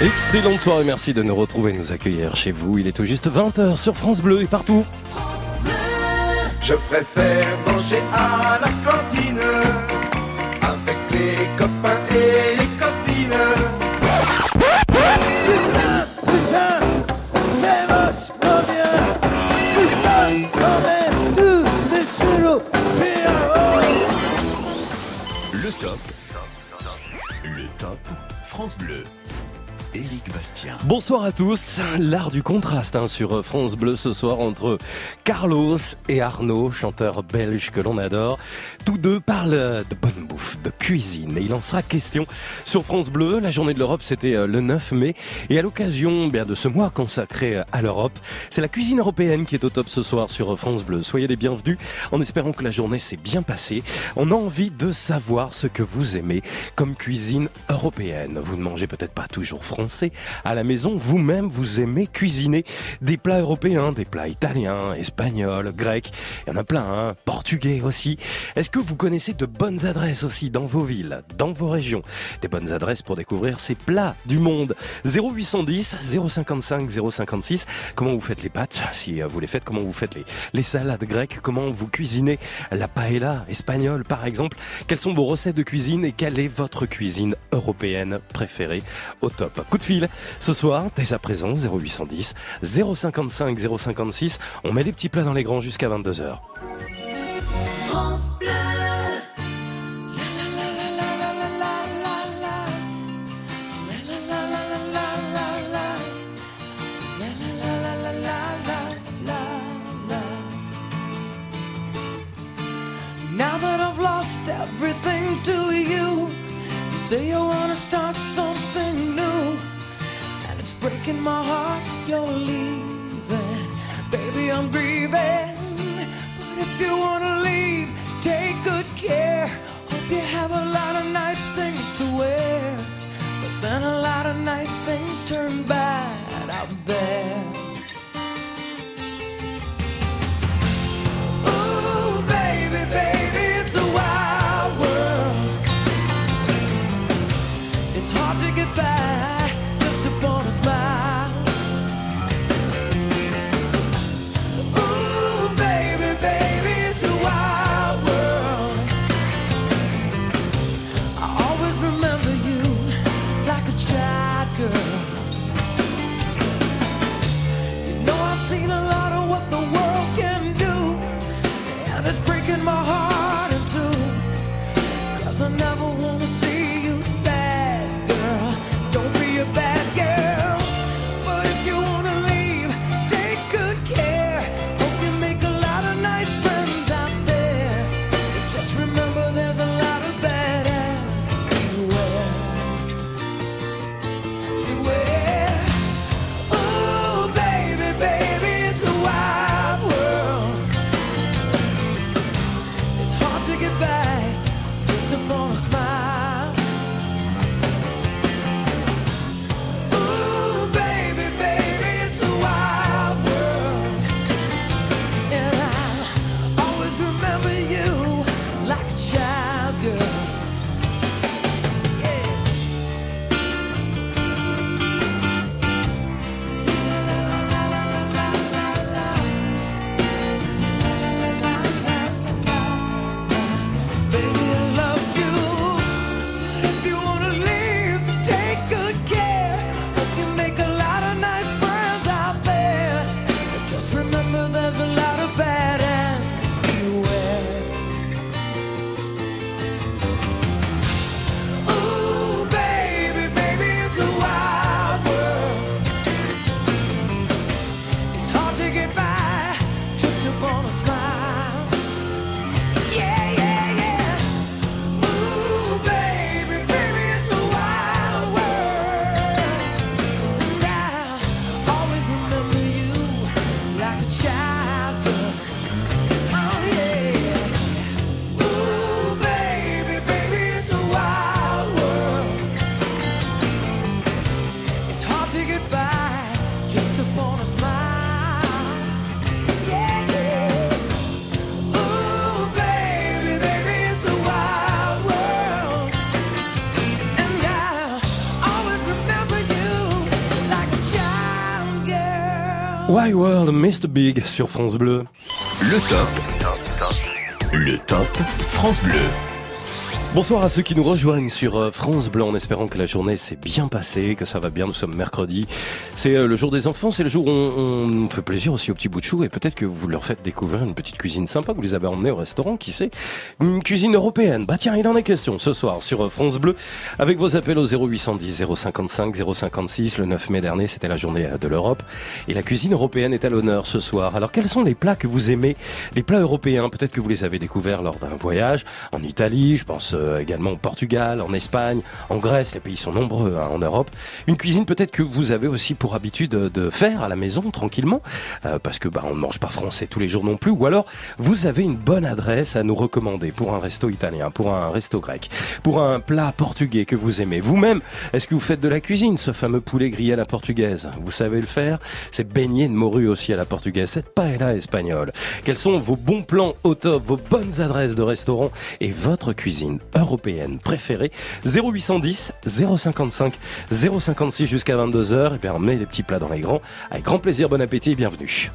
Excellente soirée, merci de nous retrouver, nous accueillir chez vous. Il est tout juste 20h sur France Bleu et partout. Je préfère manger à la cantine avec les copains et les copines. Putain, c'est vachement bien. Nous sommes quand même tous des. Le top. Le top France Bleu. Éric Bastien. Bonsoir à tous. L'art du contraste hein, sur France Bleu ce soir entre Carlos et Arnaud, chanteurs belges que l'on adore. Tous deux parlent de bonne bouffe, de cuisine. Et il en sera question sur France Bleu. La journée de l'Europe, c'était euh, le 9 mai. Et à l'occasion bien de ce mois consacré à l'Europe, c'est la cuisine européenne qui est au top ce soir sur France Bleu. Soyez les bienvenus en espérant que la journée s'est bien passée. On a envie de savoir ce que vous aimez comme cuisine européenne. Vous ne mangez peut-être pas toujours français à la maison, vous-même, vous aimez cuisiner des plats européens, des plats italiens, espagnols, grecs. Il y en a plein, hein, portugais aussi. Est-ce que vous connaissez de bonnes adresses aussi dans vos villes, dans vos régions? Des bonnes adresses pour découvrir ces plats du monde. 0810 055 056. Comment vous faites les pâtes Si vous les faites, comment vous faites les, les salades grecques? Comment vous cuisinez la paella espagnole, par exemple? Quelles sont vos recettes de cuisine et quelle est votre cuisine européenne préférée? Au top Coup de fil ce soir, dès à présent, 0810 055 056. On met les petits plats dans les grands jusqu'à 22h. France. Say you wanna start something new, and it's breaking my heart you're leaving. Baby, I'm grieving, but if you wanna leave, take good care. Hope you have a lot of nice things to wear, but then a lot of nice things turn bad out there. Why World Mr. Big sur France Bleu. Le top. Le top France Bleu. Bonsoir à ceux qui nous rejoignent sur euh, France Bleu en espérant que la journée s'est bien passée, que ça va bien. Nous sommes mercredi. C'est euh, le jour des enfants. C'est le jour où on, on fait plaisir aussi aux petits bouts de chou et peut-être que vous leur faites découvrir une petite cuisine sympa. Vous les avez emmenés au restaurant, qui sait Une cuisine européenne. Bah tiens, il en est question ce soir sur euh, France Bleu avec vos appels au 0810 055 056. Le 9 mai dernier, c'était la journée de l'Europe et la cuisine européenne est à l'honneur ce soir. Alors quels sont les plats que vous aimez Les plats européens, peut-être que vous les avez découverts lors d'un voyage en Italie, je pense également au Portugal, en Espagne, en Grèce, les pays sont nombreux hein, en Europe. Une cuisine peut-être que vous avez aussi pour habitude de, de faire à la maison tranquillement, euh, parce que bah, on ne mange pas français tous les jours non plus, ou alors vous avez une bonne adresse à nous recommander pour un resto italien, pour un resto grec, pour un plat portugais que vous aimez. Vous-même, est-ce que vous faites de la cuisine, ce fameux poulet grillé à la portugaise? Vous savez le faire? C'est beignet de morue aussi à la portugaise, cette paella espagnole. Quels sont vos bons plans au top, vos bonnes adresses de restaurants et votre cuisine? Européenne préférée 0810 055 056 jusqu'à 22h. Et bien, on met les petits plats dans les grands. Avec grand plaisir, bon appétit et bienvenue.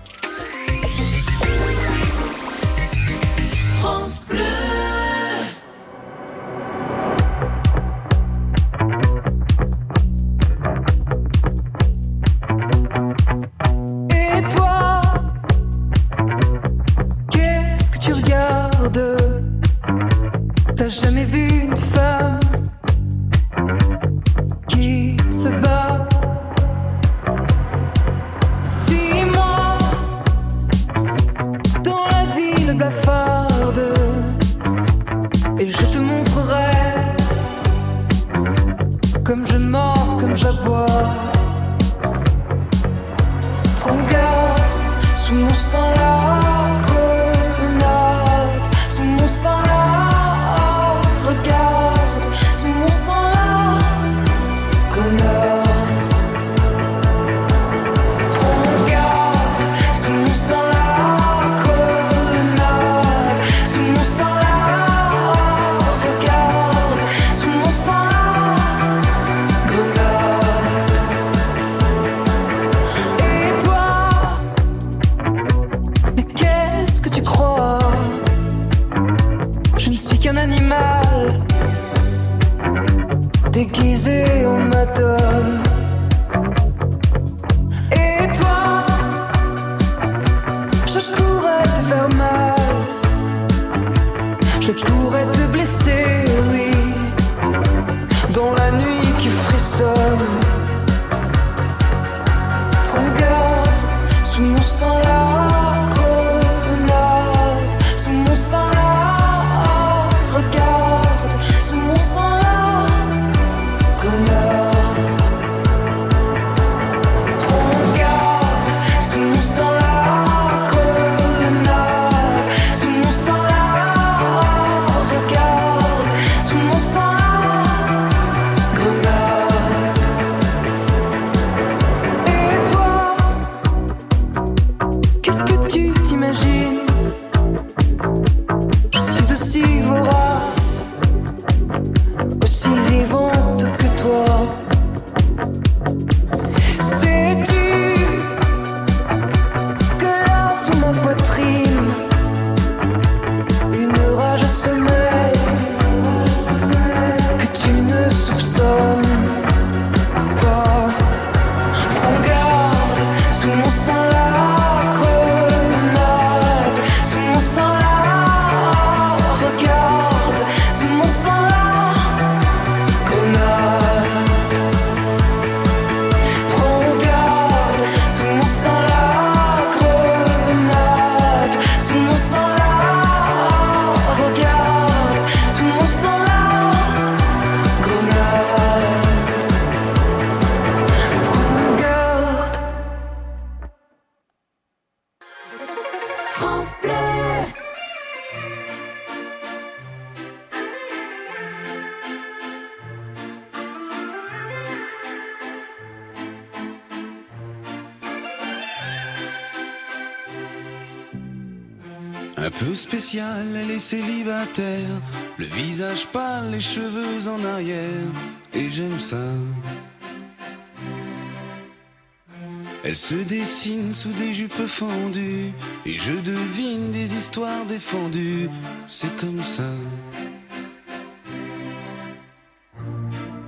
Elle se dessine sous des jupes fendues et je devine des histoires défendues. C'est comme ça.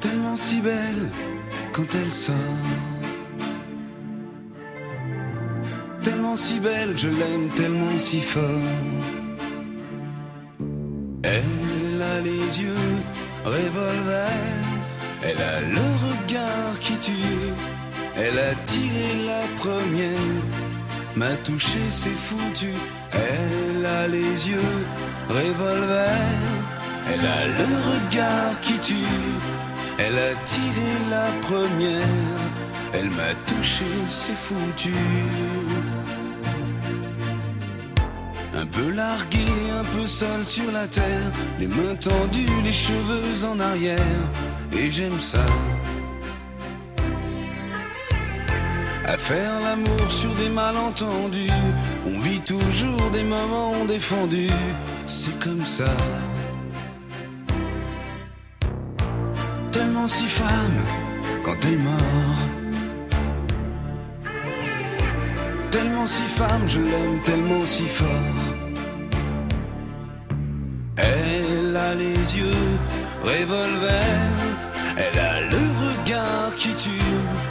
Tellement si belle quand elle sort. Tellement si belle, je l'aime tellement si fort. Touché, c'est foutu. Elle a les yeux revolver, elle a le regard qui tue. Elle a tiré la première, elle m'a touché, c'est foutu. Un peu largué, un peu seul sur la terre, les mains tendues, les cheveux en arrière, et j'aime ça. Faire l'amour sur des malentendus, on vit toujours des moments défendus, c'est comme ça. Tellement si femme quand elle mord. Tellement si femme, je l'aime tellement si fort. Elle a les yeux revolver, elle a le regard qui tue.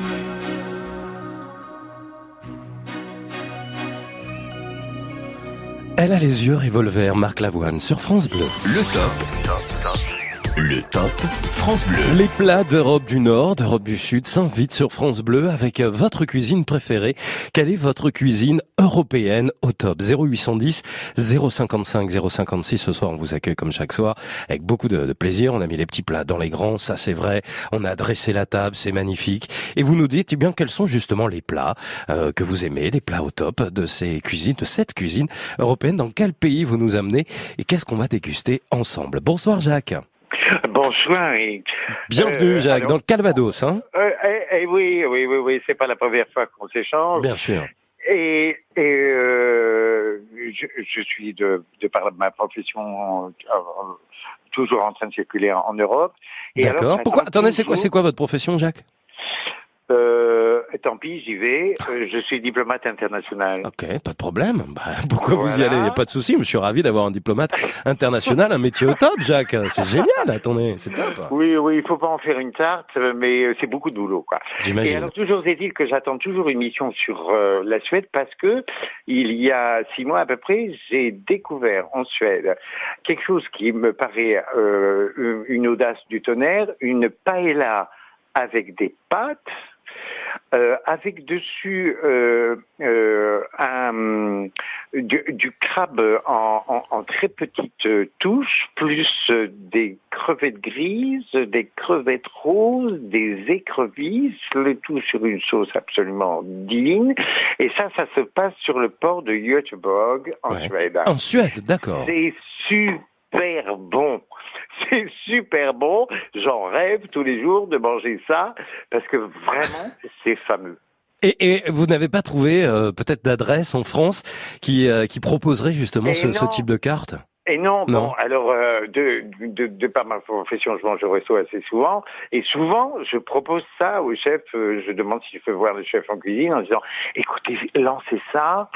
Elle a les yeux revolver, Marc Lavoine, sur France Bleu. Le top. Le top France Bleu. Les plats d'Europe du Nord, d'Europe du Sud s'invitent sur France Bleu avec votre cuisine préférée. Quelle est votre cuisine européenne au top? 0810 055 056. Ce soir, on vous accueille comme chaque soir avec beaucoup de, de plaisir. On a mis les petits plats dans les grands, ça c'est vrai. On a dressé la table, c'est magnifique. Et vous nous dites, eh bien, quels sont justement les plats euh, que vous aimez, les plats au top de ces cuisines, de cette cuisine européenne? Dans quel pays vous nous amenez et qu'est-ce qu'on va déguster ensemble? Bonsoir Jacques. Bonsoir. Bienvenue Euh, Jacques, alors- dans le Calvados, hein euh, eh, eh, oui, oui, oui, oui, c'est pas la première fois qu'on s'échange. Bien sûr. Et, et euh, je, je suis de, de par ma profession euh, toujours en train de circuler en, Europe. D'accord. Pourquoi Attendez, c'est quoi, c'est quoi votre profession, Jacques? Euh, Tant pis, j'y vais. Euh, je suis diplomate international. Ok, pas de problème. Bah, pourquoi vous y allez? Y a Pas de souci. Je suis ravi d'avoir un diplomate international, un métier au top, Jacques. C'est génial. Attendez, c'est top. Oui, oui, il faut pas en faire une tarte, mais euh, c'est beaucoup de boulot, quoi. Et J'imagine. alors toujours est-il que j'attends toujours une mission sur euh, la Suède parce que il y a six mois à peu près, j'ai découvert en Suède quelque chose qui me paraît une audace du tonnerre, une paella avec des pâtes. Euh, avec dessus euh, euh, un, du, du crabe en, en- en très petites touches, plus des crevettes grises, des crevettes roses, des écrevisses, le tout sur une sauce absolument divine. Et ça, ça se passe sur le port de Göteborg en Ouais. Suède. En Suède, d'accord. C'est super bon. C'est super bon. J'en rêve tous les jours de manger ça parce que vraiment, c'est fameux. Et, et vous n'avez pas trouvé euh, peut-être d'adresse en France qui, euh, qui proposerait justement ce, type de carte? Et non, Non. bon, alors euh, de, de, de par ma profession, je mange au resto assez souvent, et souvent je propose ça au chef, euh, je demande si je peux voir le chef en cuisine en disant, écoutez, lancez ça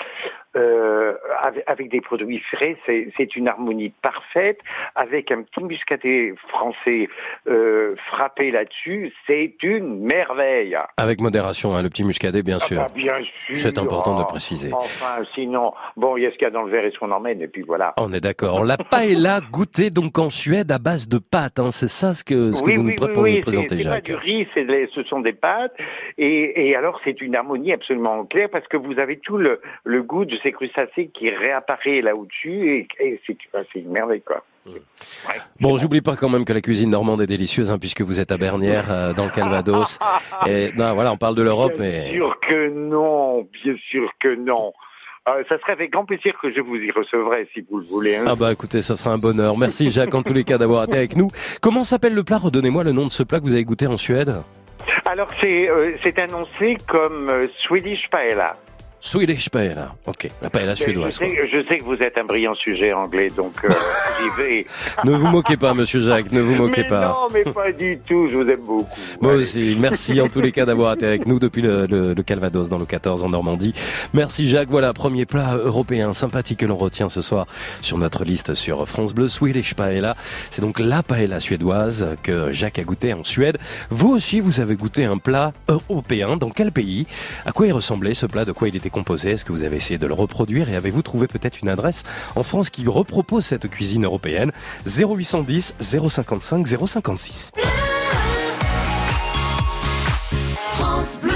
euh, avec, avec des produits frais, c'est une harmonie parfaite, avec un petit muscadet français euh, frappé là-dessus, c'est une merveille. Avec modération, hein, le petit muscadet, bien sûr. Ah bah, bien sûr. C'est important de Oh, préciser. Enfin, sinon, bon, il y a ce qu'il y a dans le verre et ce qu'on emmène, et puis voilà. On est d'accord. La paella goûtée donc en Suède à base de pâtes. Hein. C'est ça ce que, ce que vous nous, pré- pour nous présenter, c'est pas Jacques. du riz, ce sont des pâtes. Et, et alors, c'est une harmonie absolument claire parce que vous avez tout le, le goût de ces crustacés qui réapparaît là au-dessus et, et c'est une merveille, quoi. Ouais. Bon, j'oublie pas quand même que la cuisine normande est délicieuse, hein, puisque vous êtes à Bernières, euh, dans le Calvados. Et non, voilà, on parle de l'Europe, Bien mais sûr que non, bien sûr que non. Euh, ça serait avec grand plaisir que je vous y recevrai si vous le voulez. hein. ah bah écoutez, ça sera un bonheur. Merci Jacques en tous les cas d'avoir été avec nous. Comment s'appelle le plat? Redonnez-moi le nom de ce plat que vous avez goûté en Suède. Alors c'est euh, annoncé comme euh, Swedish paella. Swedish paella. Ok, la paella suédoise. Je quoi. sais, je sais que vous êtes un brillant sujet anglais, donc euh, j'y vais. Ne vous moquez pas, Monsieur Jacques, ne vous moquez mais pas. non, mais pas du tout. Je vous aime beaucoup. Moi Allez. aussi, merci en tous les cas d'avoir été avec nous depuis le, le- le Calvados dans le 14 en Normandie. Merci Jacques, voilà, premier plat européen sympathique que l'on retient ce soir sur notre liste sur France Bleu, Swedish Paella. C'est donc la paella suédoise que Jacques a goûté en Suède. Vous aussi, vous avez goûté un plat européen. Dans quel pays? À quoi il ressemblait ce plat? De quoi il était composé Est-ce que vous avez essayé de le reproduire Et avez-vous trouvé peut-être une adresse en France qui repropose cette cuisine européenne? 0810 055 056. France Bleu.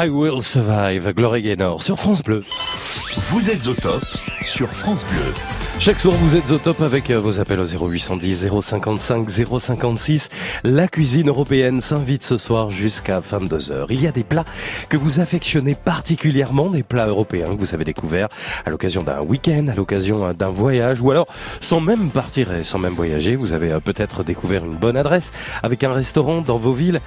I Will Survive, Glory Gaynor sur France Bleu. Vous êtes au top sur France Bleu. Chaque soir, vous êtes au top avec euh, vos appels au 0810 055 056. La cuisine européenne s'invite ce soir jusqu'à 22h. Il y a des plats que vous affectionnez particulièrement, des plats européens que vous avez découverts à l'occasion d'un week-end, à l'occasion euh, d'un voyage, ou alors sans même partir et sans même voyager. Vous avez euh, peut-être découvert une bonne adresse avec un restaurant dans vos villes,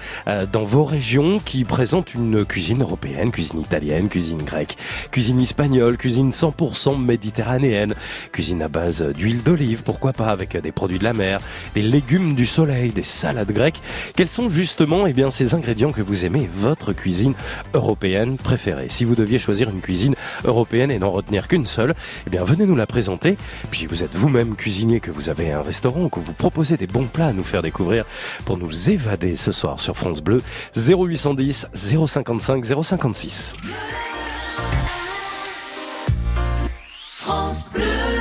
dans vos régions qui présente une cuisine européenne, cuisine italienne, cuisine grecque, cuisine espagnole, cuisine 100% méditerranéenne, cuisine à base d'huile d'olive, pourquoi pas avec des produits de la mer, des légumes du soleil, des salades grecques. Quels sont justement eh bien, ces ingrédients que vous aimez, votre cuisine européenne préférée? Si vous deviez choisir une cuisine européenne et n'en retenir qu'une seule, eh bien venez nous la présenter. Puis vous êtes vous-même cuisinier, que vous avez un restaurant, que vous proposez des bons plats à nous faire découvrir pour nous évader ce soir sur France Bleu, 0810 055 056. France Bleu.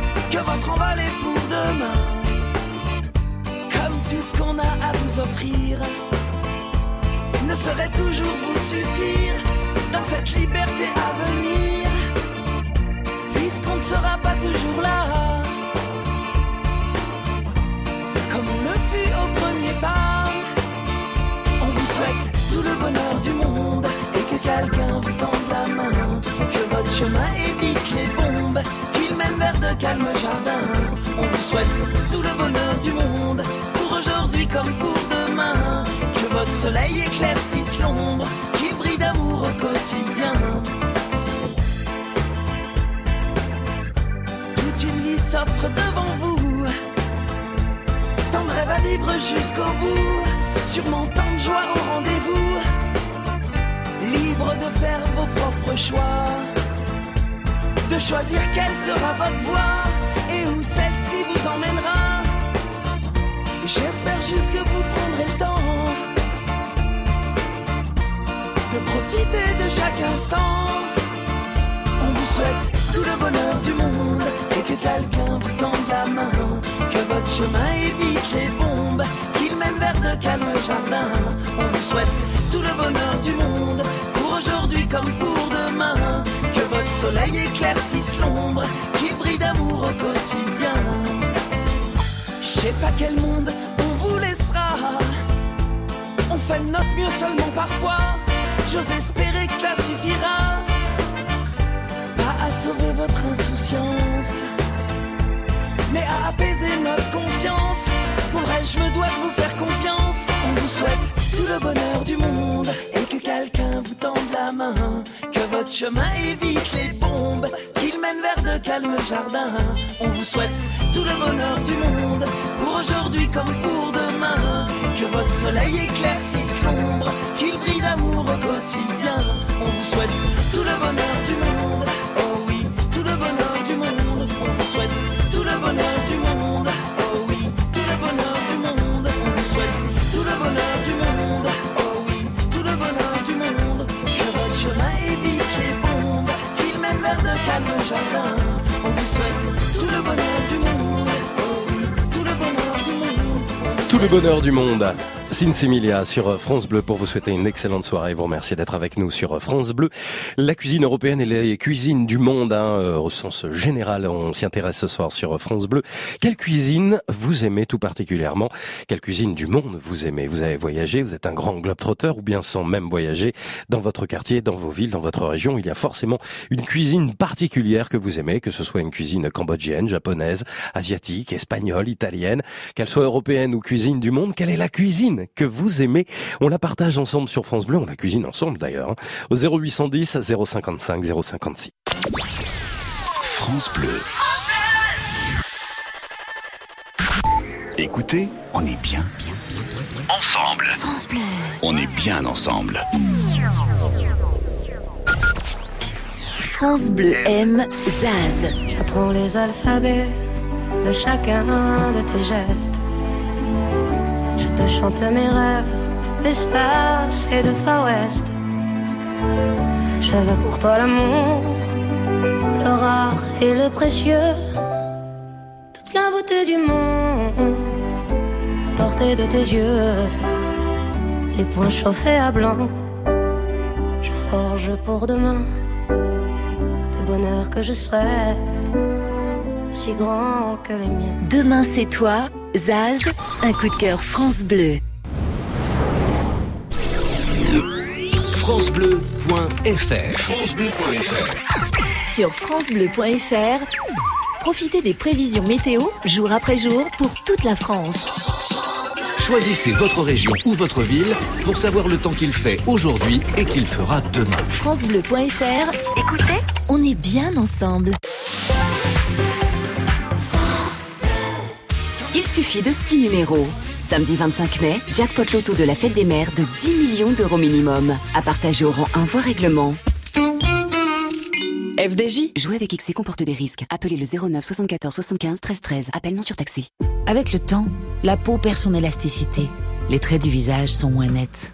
votre envol est pour demain. Comme tout ce qu'on a à vous offrir ne saurait toujours vous suffire dans cette liberté à venir, puisqu'on ne sera pas toujours là. Comme on le fut au premier pas, on vous souhaite tout le bonheur du monde et que quelqu'un vous tende la main, que votre chemin évite les bombes calmes jardins. On vous souhaite tout le bonheur du monde, pour aujourd'hui comme pour demain. Que votre soleil éclaircisse l'ombre, qu'il brille d'amour au quotidien. Toute une vie s'offre devant vous, tant de rêves à vivre jusqu'au bout, sûrement tant de joie au rendez-vous. Libre de faire vos propres choix de choisir quelle sera votre voie et où celle-ci vous emmènera. J'espère juste que vous prendrez le temps de profiter de chaque instant. On vous souhaite tout le bonheur du monde et que quelqu'un vous tende la main, que votre chemin évite les bombes, qu'il mène vers de calmes jardins. On vous souhaite tout le bonheur du monde aujourd'hui comme pour demain soleil éclaircisse l'ombre, qu'il brille d'amour au quotidien. Je sais pas quel monde on vous laissera. On fait notre mieux seulement parfois. J'ose espérer que cela suffira. Pas à sauver votre insouciance, mais à apaiser notre conscience. Pour elle, je me dois de vous faire confiance. On vous souhaite tout le bonheur du monde que quelqu'un vous tende la main votre chemin évite les bombes, qu'il mène vers de calmes jardins. On vous souhaite tout le bonheur du monde, pour aujourd'hui comme pour demain. Que votre soleil éclaircisse l'ombre, qu'il brille d'amour au quotidien. On vous souhaite tout le bonheur du monde, oh oui, tout le bonheur du monde. On souhaite tout le bonheur tout le bonheur du monde. Oh. Sinsimilia sur France Bleu pour vous souhaiter une excellente soirée. Vous remercier d'être avec nous sur France Bleu. La cuisine européenne et les cuisines du monde, hein, euh, au sens général, on s'y intéresse ce soir sur France Bleu. Quelle cuisine vous aimez tout particulièrement? Quelle cuisine du monde vous aimez? Vous avez voyagé, vous êtes un grand globe-trotteur ou bien sans même voyager dans votre quartier, dans vos villes, dans votre région, il y a forcément une cuisine particulière que vous aimez, que ce soit une cuisine cambodgienne, japonaise, asiatique, espagnole, italienne, qu'elle soit européenne ou cuisine du monde. Quelle est la cuisine que vous aimez. On la partage ensemble sur France Bleu, on la cuisine ensemble d'ailleurs, hein. au 0810 055 056. France Bleu. Écoutez, on est bien, bien, bien, bien, bien. Ensemble. France Bleu. On est bien ensemble. France Bleu aime Zaz. J'apprends les alphabets de chacun de tes gestes. Te chante mes rêves d'espace et de Far West. Je pour toi l'amour, le rare et le précieux. Toute la beauté du monde à portée de tes yeux. Les points chauffés à blanc. Je forge pour demain des bonheurs que je souhaite, si grands que les miens. Demain c'est toi, Zaz, un coup de cœur France Bleu. francebleu.fr Sur francebleu.fr, profitez des prévisions météo jour après jour pour toute la France. Choisissez votre région ou votre ville pour savoir le temps qu'il fait aujourd'hui et qu'il fera demain. francebleu.fr, écoutez, on est bien ensemble. Suffit de 6 numéros. Samedi 25 mai, jackpot loto de la fête des mères de 10 millions d'euros minimum. À partager au rang 1 voie règlement. FDJ. Jouer avec XC comporte des risques. Appelez le 09 74 75 13 13. Appel non surtaxé. Avec le temps, la peau perd son élasticité. Les traits du visage sont moins nets.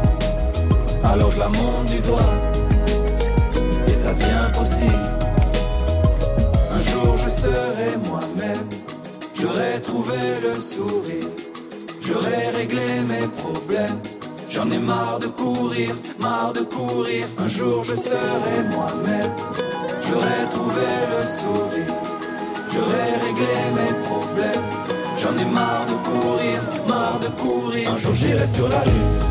Alors je la monte du doigt, et ça devient possible. Un jour je serai moi-même, j'aurai trouvé le sourire, j'aurai réglé mes problèmes. J'en ai marre de courir, marre de courir. Un jour je serai moi-même, j'aurai trouvé le sourire, j'aurais réglé mes problèmes. J'en ai marre de courir, marre de courir. Un jour j'irai sur la lune, un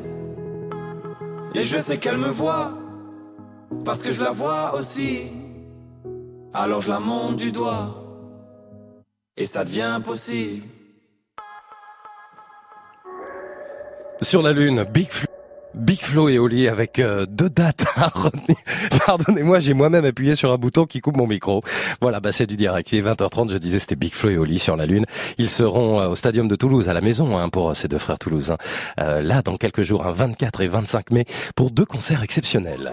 Et je sais qu'elle me voit, parce que je la vois aussi. Alors je la monte du doigt, et ça devient possible. Sur la Lune, Big Flo. Big Flo et Oli avec euh, deux dates à retenir. Pardonnez-moi, j'ai moi-même appuyé sur un bouton qui coupe mon micro. Voilà, bah c'est du direct. Il est 20h30, je disais c'était Big Flo et Oli sur la Lune. Ils seront euh, au Stadium de Toulouse, à la maison, hein, pour ces deux frères toulousains. Euh, là, dans quelques jours, un 24 et 25 mai, pour deux concerts exceptionnels.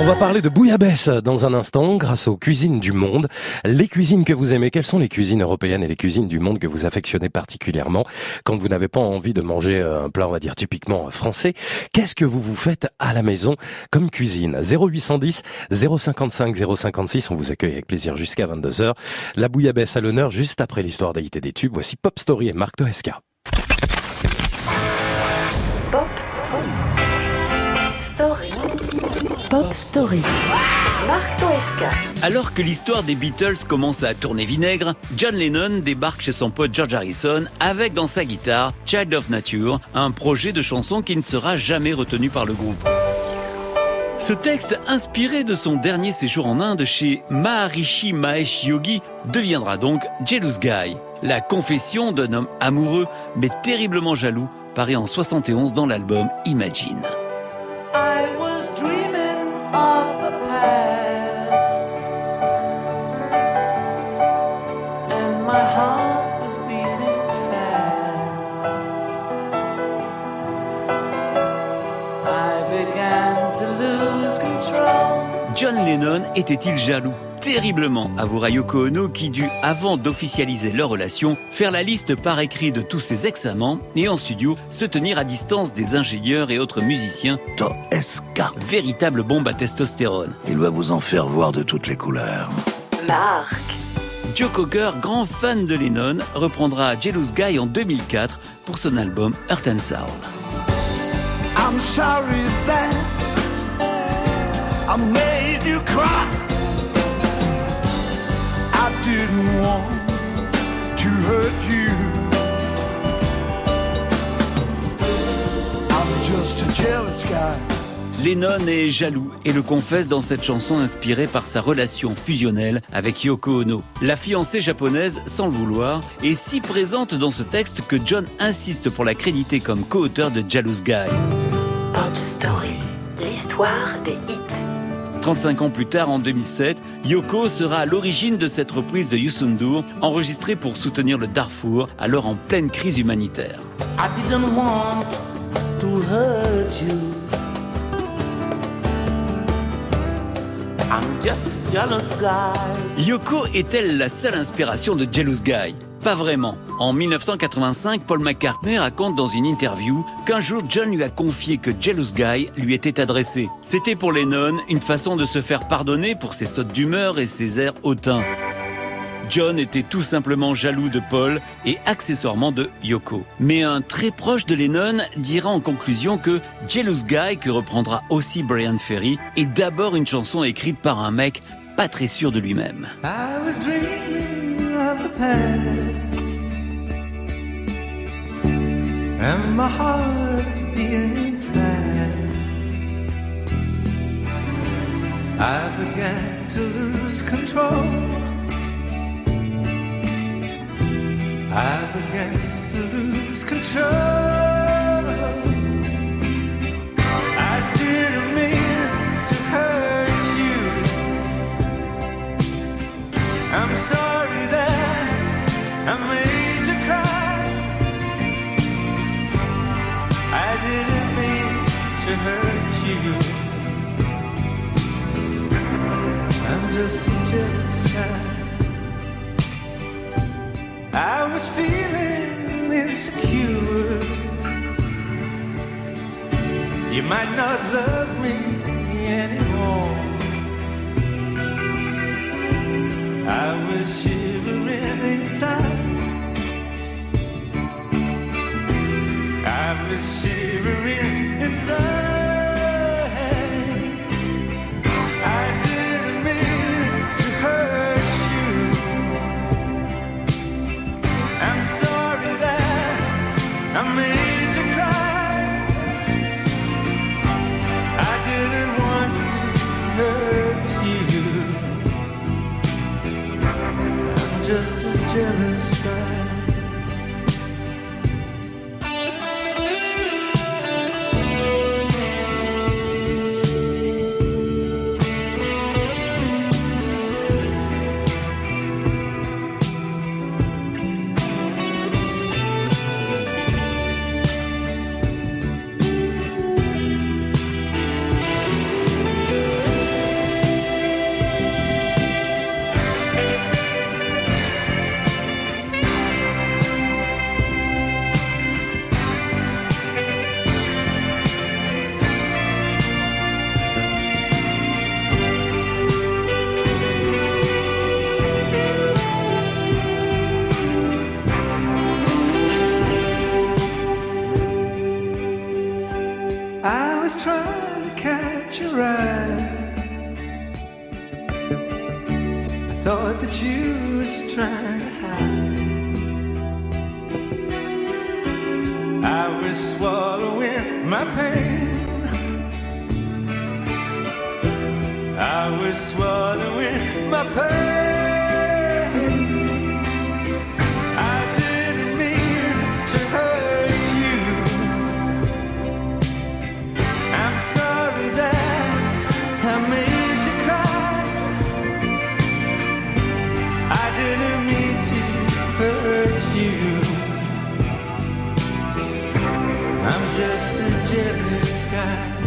On va parler de bouillabaisse dans un instant grâce aux cuisines du monde. Les cuisines que vous aimez, quelles sont les cuisines européennes et les cuisines du monde que vous affectionnez particulièrement? Quand vous n'avez pas envie de manger un plat, on va dire, typiquement français Qu'est-ce que vous vous faites à la maison comme cuisine? 0810 055 056, on vous accueille avec plaisir jusqu'à 22h. La bouillabaisse à l'honneur juste après l'histoire d'Aïté des tubes. Voici Pop Story et Marc Toesca. Pop Story. Marc Toesca. Alors que l'histoire des Beatles commence à tourner vinaigre, John Lennon débarque chez son pote George Harrison avec dans sa guitare Child of Nature, un projet de chanson qui ne sera jamais retenu par le groupe. Ce texte, inspiré de son dernier séjour en Inde chez Maharishi Mahesh Yogi, deviendra donc Jealous Guy, la confession d'un homme amoureux mais terriblement jaloux, paraît en 71 dans l'album Imagine. John Lennon était-il jaloux Terriblement, avouera Yoko Ono qui dut, avant d'officialiser leur relation, faire la liste par écrit de tous ses ex-amants et en studio se tenir à distance des ingénieurs et autres musiciens? Toesca. Véritable bombe à testostérone. Il va vous en faire voir de toutes les couleurs. Marc. Joe Cocker, grand fan de Lennon, reprendra Jealous Guy en 2004 pour son album Earth and Soul. I'm sorry that I made you cry. I didn't want to hurt you. I'm just a jealous guy. Lennon est jaloux et le confesse dans cette chanson inspirée par sa relation fusionnelle avec Yoko Ono. La fiancée japonaise, sans le vouloir, est si présente dans ce texte que John insiste pour la créditer comme co-auteur de Jealous Guy. Pop Story. L'histoire des hits. 35 ans plus tard, en 2007, Yoko sera à l'origine de cette reprise de Yusundur, enregistrée pour soutenir le Darfour, alors en pleine crise humanitaire. I didn't want to hurt you. I'm just jealous guy. Yoko est-elle la seule inspiration de Jealous Guy? Pas vraiment. En 1985, Paul McCartney raconte dans une interview qu'un jour John lui a confié que Jealous Guy lui était adressé. C'était pour Lennon une façon de se faire pardonner pour ses sautes d'humeur et ses airs hautains. John était tout simplement jaloux de Paul et accessoirement de Yoko. Mais un très proche de Lennon dira en conclusion que Jealous Guy, que reprendra aussi Brian Ferry, est d'abord une chanson écrite par un mec pas très sûr de lui-même. And my heart beating fast. I began to lose control. I began to lose control. Just a jealous. I was feeling insecure. You might not love me anymore. I was shivering inside. I was shivering inside.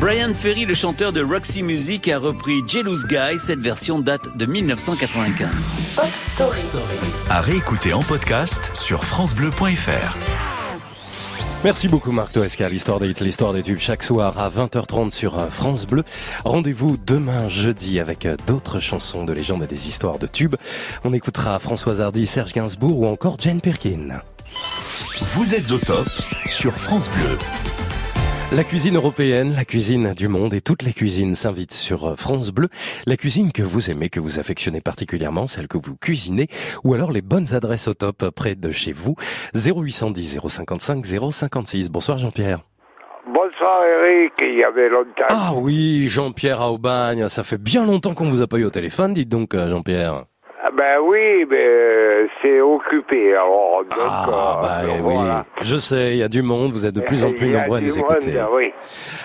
Brian Ferry, le chanteur de Roxy Music, a repris Jealous Guy. Cette version date de 1995. Pop Story. À réécouter en podcast sur FranceBleu.fr. Merci beaucoup Marc Toesca, l'histoire des hits, l'histoire des tubes chaque soir à 20h30 sur euh, France Bleu. Rendez-vous demain jeudi avec euh, d'autres chansons de légendes et des histoires de tubes. On écoutera Françoise Hardy, Serge Gainsbourg ou encore Jane Birkin. Vous êtes au top sur France Bleu. La cuisine européenne, la cuisine du monde et toutes les cuisines s'invitent sur euh, France Bleu. La cuisine que vous aimez, que vous affectionnez particulièrement, celle que vous cuisinez, ou alors les bonnes adresses au top près de chez vous. 0810 055 056. Bonsoir Jean-Pierre. Bonsoir Eric, il y avait longtemps. Ah oui, Jean-Pierre à Aubagne, ça fait bien longtemps qu'on vous a pas eu au téléphone, dites donc euh, Jean-Pierre. Ah ben oui, mais euh, c'est occupé. Alors, donc, Ah bah eh oui, voilà. je sais, il y a du monde, vous êtes de plus en plus nombreux à nous monde, écouter. oui.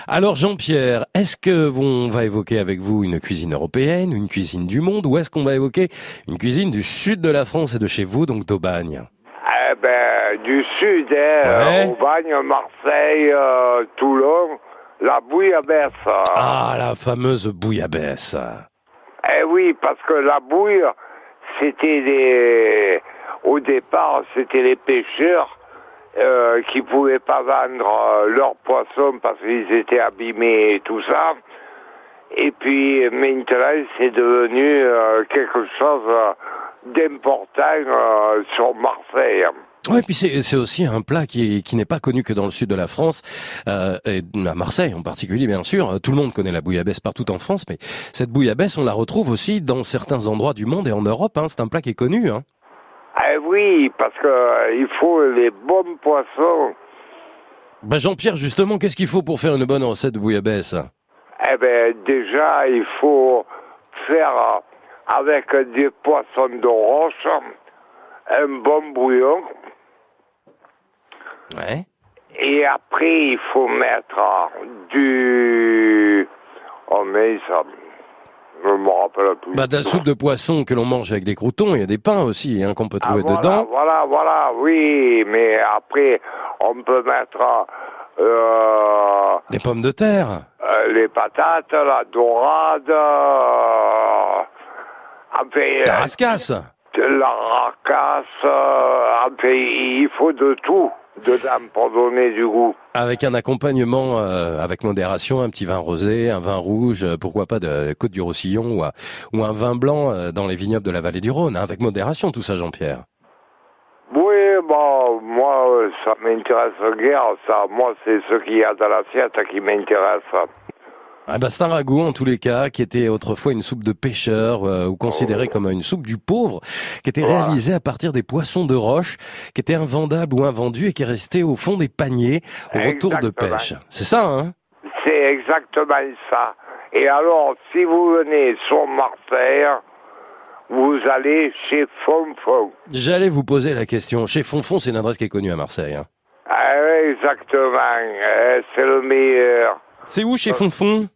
Alors Jean-Pierre, est-ce que on va évoquer avec vous une cuisine européenne, une cuisine du monde, ou est-ce qu'on va évoquer une cuisine du sud de la France et de chez vous, donc d'Aubagne? Eh ben, du sud, hein, Ouais. Aubagne, Marseille, euh, Toulon, la bouillabaisse. Ah, la fameuse bouillabaisse. Eh oui, parce que la bouille, c'était des... Au départ, c'était les pêcheurs euh, qui pouvaient pas vendre euh, leurs poissons parce qu'ils étaient abîmés et tout ça. Et puis maintenant, c'est devenu euh, quelque chose euh, d'important sur Marseille. Ouais, puis c'est aussi un plat qui, qui n'est pas connu que dans le sud de la France, euh, et à Marseille en particulier, bien sûr. Tout le monde connaît la bouillabaisse partout en France, mais cette bouillabaisse, on la retrouve aussi dans certains endroits du monde et en Europe. Hein. C'est un plat qui est connu. Hein. Eh oui, parce que euh, il faut les bons poissons. Ben Jean-Pierre, justement, qu'est-ce qu'il faut pour faire une bonne recette de bouillabaisse? Eh ben déjà, il faut faire euh, avec des poissons de roche un bon bouillon. Ouais. Et après, il faut mettre euh, du... Oh mais ça... Je me rappelle plus. Bah, de la soupe de poisson que l'on mange avec des croutons, il y a des pains aussi hein, qu'on peut Ah, trouver voilà, dedans. Voilà, voilà, oui, mais après, on peut mettre euh, Des pommes de terre. euh, les patates, la dorade, euh, Enfin, La euh, rascasse. la racasse, euh, enfin, il faut de tout dedans pour donner du goût. Avec un accompagnement euh, avec modération, un petit vin rosé, un vin rouge, euh, pourquoi pas de Côte du Roussillon ou, un- ou un vin blanc euh, dans les vignobles de la vallée du Rhône, hein, avec modération tout ça Jean-Pierre. Oui, bon, moi, euh, ça m'intéresse guère, ça. Moi, c'est ce qu'il y a dans l'assiette qui m'intéresse. Ah bah, c'est un ragoût en tous les cas, qui était autrefois une soupe de pêcheur euh, ou considérée comme une soupe du pauvre, qui était Voilà. réalisée à partir des poissons de roche, qui était invendable ou invendu et qui est resté au fond des paniers au retour de pêche. C'est ça, hein? C'est exactement ça. Et alors, si vous venez sur Marseille, vous allez chez Fonfon. J'allais vous poser la question. Chez Fonfon, c'est une adresse qui est connue à Marseille. hein. Ah, exactement. Euh, c'est le meilleur. C'est où chez Fonfon?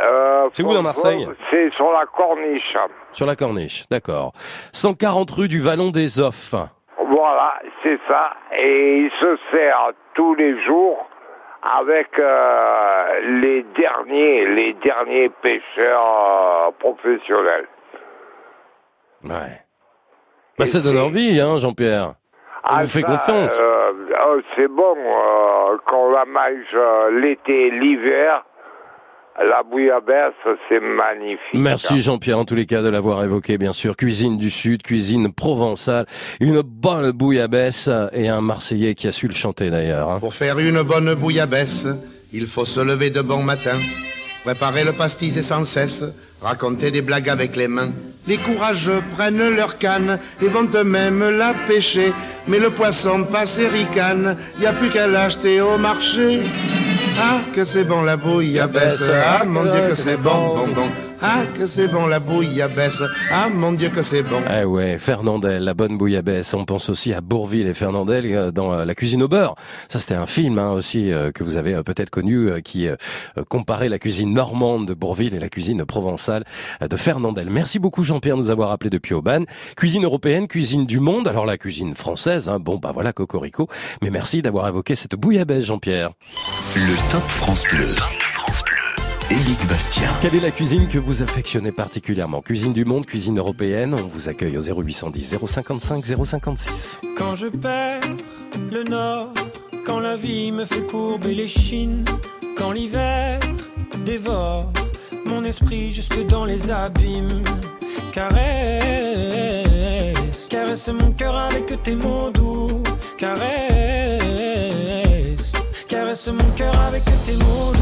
Euh, C'est où dans Marseille C'est sur la corniche. Sur la Corniche, d'accord. 140 rue du Vallon des Offs. Voilà, c'est ça. Et il se sert tous les jours avec euh, les derniers, les derniers pêcheurs euh, professionnels. Ouais. Bah, ça donne envie, hein, Jean-Pierre. On Ah, vous fait confiance. euh, oh, c'est bon euh, quand on la mange euh, l'été, l'hiver. La bouillabaisse, c'est magnifique. Merci Jean-Pierre en tous les cas de l'avoir évoqué bien sûr. Cuisine du Sud, cuisine provençale, une bonne bouillabaisse et un Marseillais qui a su le chanter d'ailleurs. hein. Pour faire une bonne bouillabaisse, il faut se lever de bon matin, préparer le pastis et sans cesse, raconter des blagues avec les mains. Les courageux prennent leur canne et vont eux-mêmes la pêcher, mais le poisson passe et ricane, y a plus qu'à l'acheter au marché. Ah, que c'est bon la bouillabaisse, ah mon Dieu que c'est bon, bon, bon. Ah, que c'est bon la bouillabaisse, ah mon Dieu que c'est bon. Eh ouais, Fernandel, la bonne bouillabaisse. On pense aussi à Bourville et Fernandel euh, dans euh, La cuisine au beurre. Ça, c'était un film hein, aussi euh, que vous avez euh, peut-être connu euh, qui comparait la cuisine normande de Bourville et la cuisine provençale de Fernandel. Merci beaucoup Jean-Pierre de nous avoir appelé depuis Aubagne. Cuisine européenne, cuisine du monde. Alors la cuisine française, hein, bon bah voilà Cocorico. Mais merci d'avoir évoqué cette bouillabaisse Jean-Pierre. Le Top France Bleu. Éric Bastien. Quelle est la cuisine que vous affectionnez particulièrement? Cuisine du monde, cuisine européenne On vous accueille au 0810 055 056. Quand je perds le nord, quand la vie me fait courber les chines, quand l'hiver dévore mon esprit jusque dans les abîmes, caresse, caresse mon cœur avec tes mots doux, caresse, caresse mon cœur avec tes mots doux.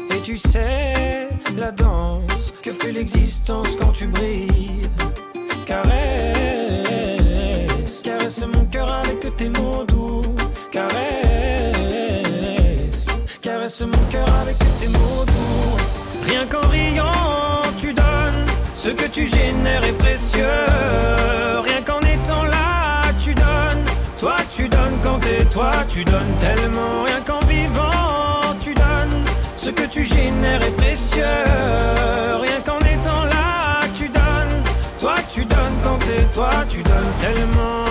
Tu sais la danse que fait l'existence quand tu brilles. Caresse, caresse mon cœur avec tes mots doux. Caresse, caresse mon cœur avec tes mots doux. Rien qu'en riant, tu donnes. Ce que tu génères est précieux. Rien qu'en étant là, tu donnes. Toi, tu donnes quand t'es toi, tu donnes tellement. Que tu génères est précieux. Rien qu'en étant là, tu donnes. Toi, tu donnes quand t'es toi, tu donnes tellement.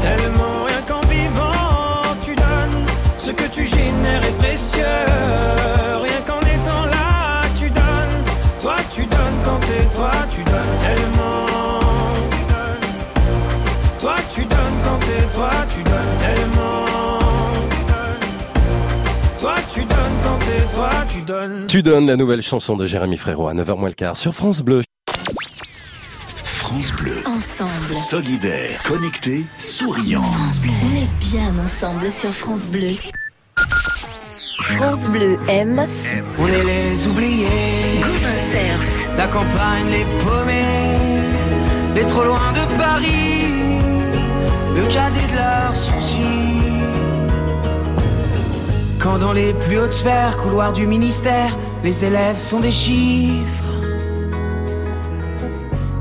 Tellement rien qu'en vivant, tu donnes ce que tu génères est précieux. Rien qu'en étant là, tu donnes. Toi, tu donnes quand t'es toi, tu donnes tellement. Toi, tu donnes quand t'es toi, tu donnes tellement. Toi, tu donnes quand t'es toi, tu donnes. Tu donnes la nouvelle chanson de Jérémy Frérot à 9h moins le quart sur France Bleu. France Bleu. Ensemble. Solidaire, connecté, souriant. On est bien ensemble sur France Bleu. France Bleu aime On est les oubliés. La campagne, les paumés. Les trop loin de Paris. Le cadet de leurs soucis. Quand dans les plus hautes sphères, couloirs du ministère, les élèves sont des chiffres.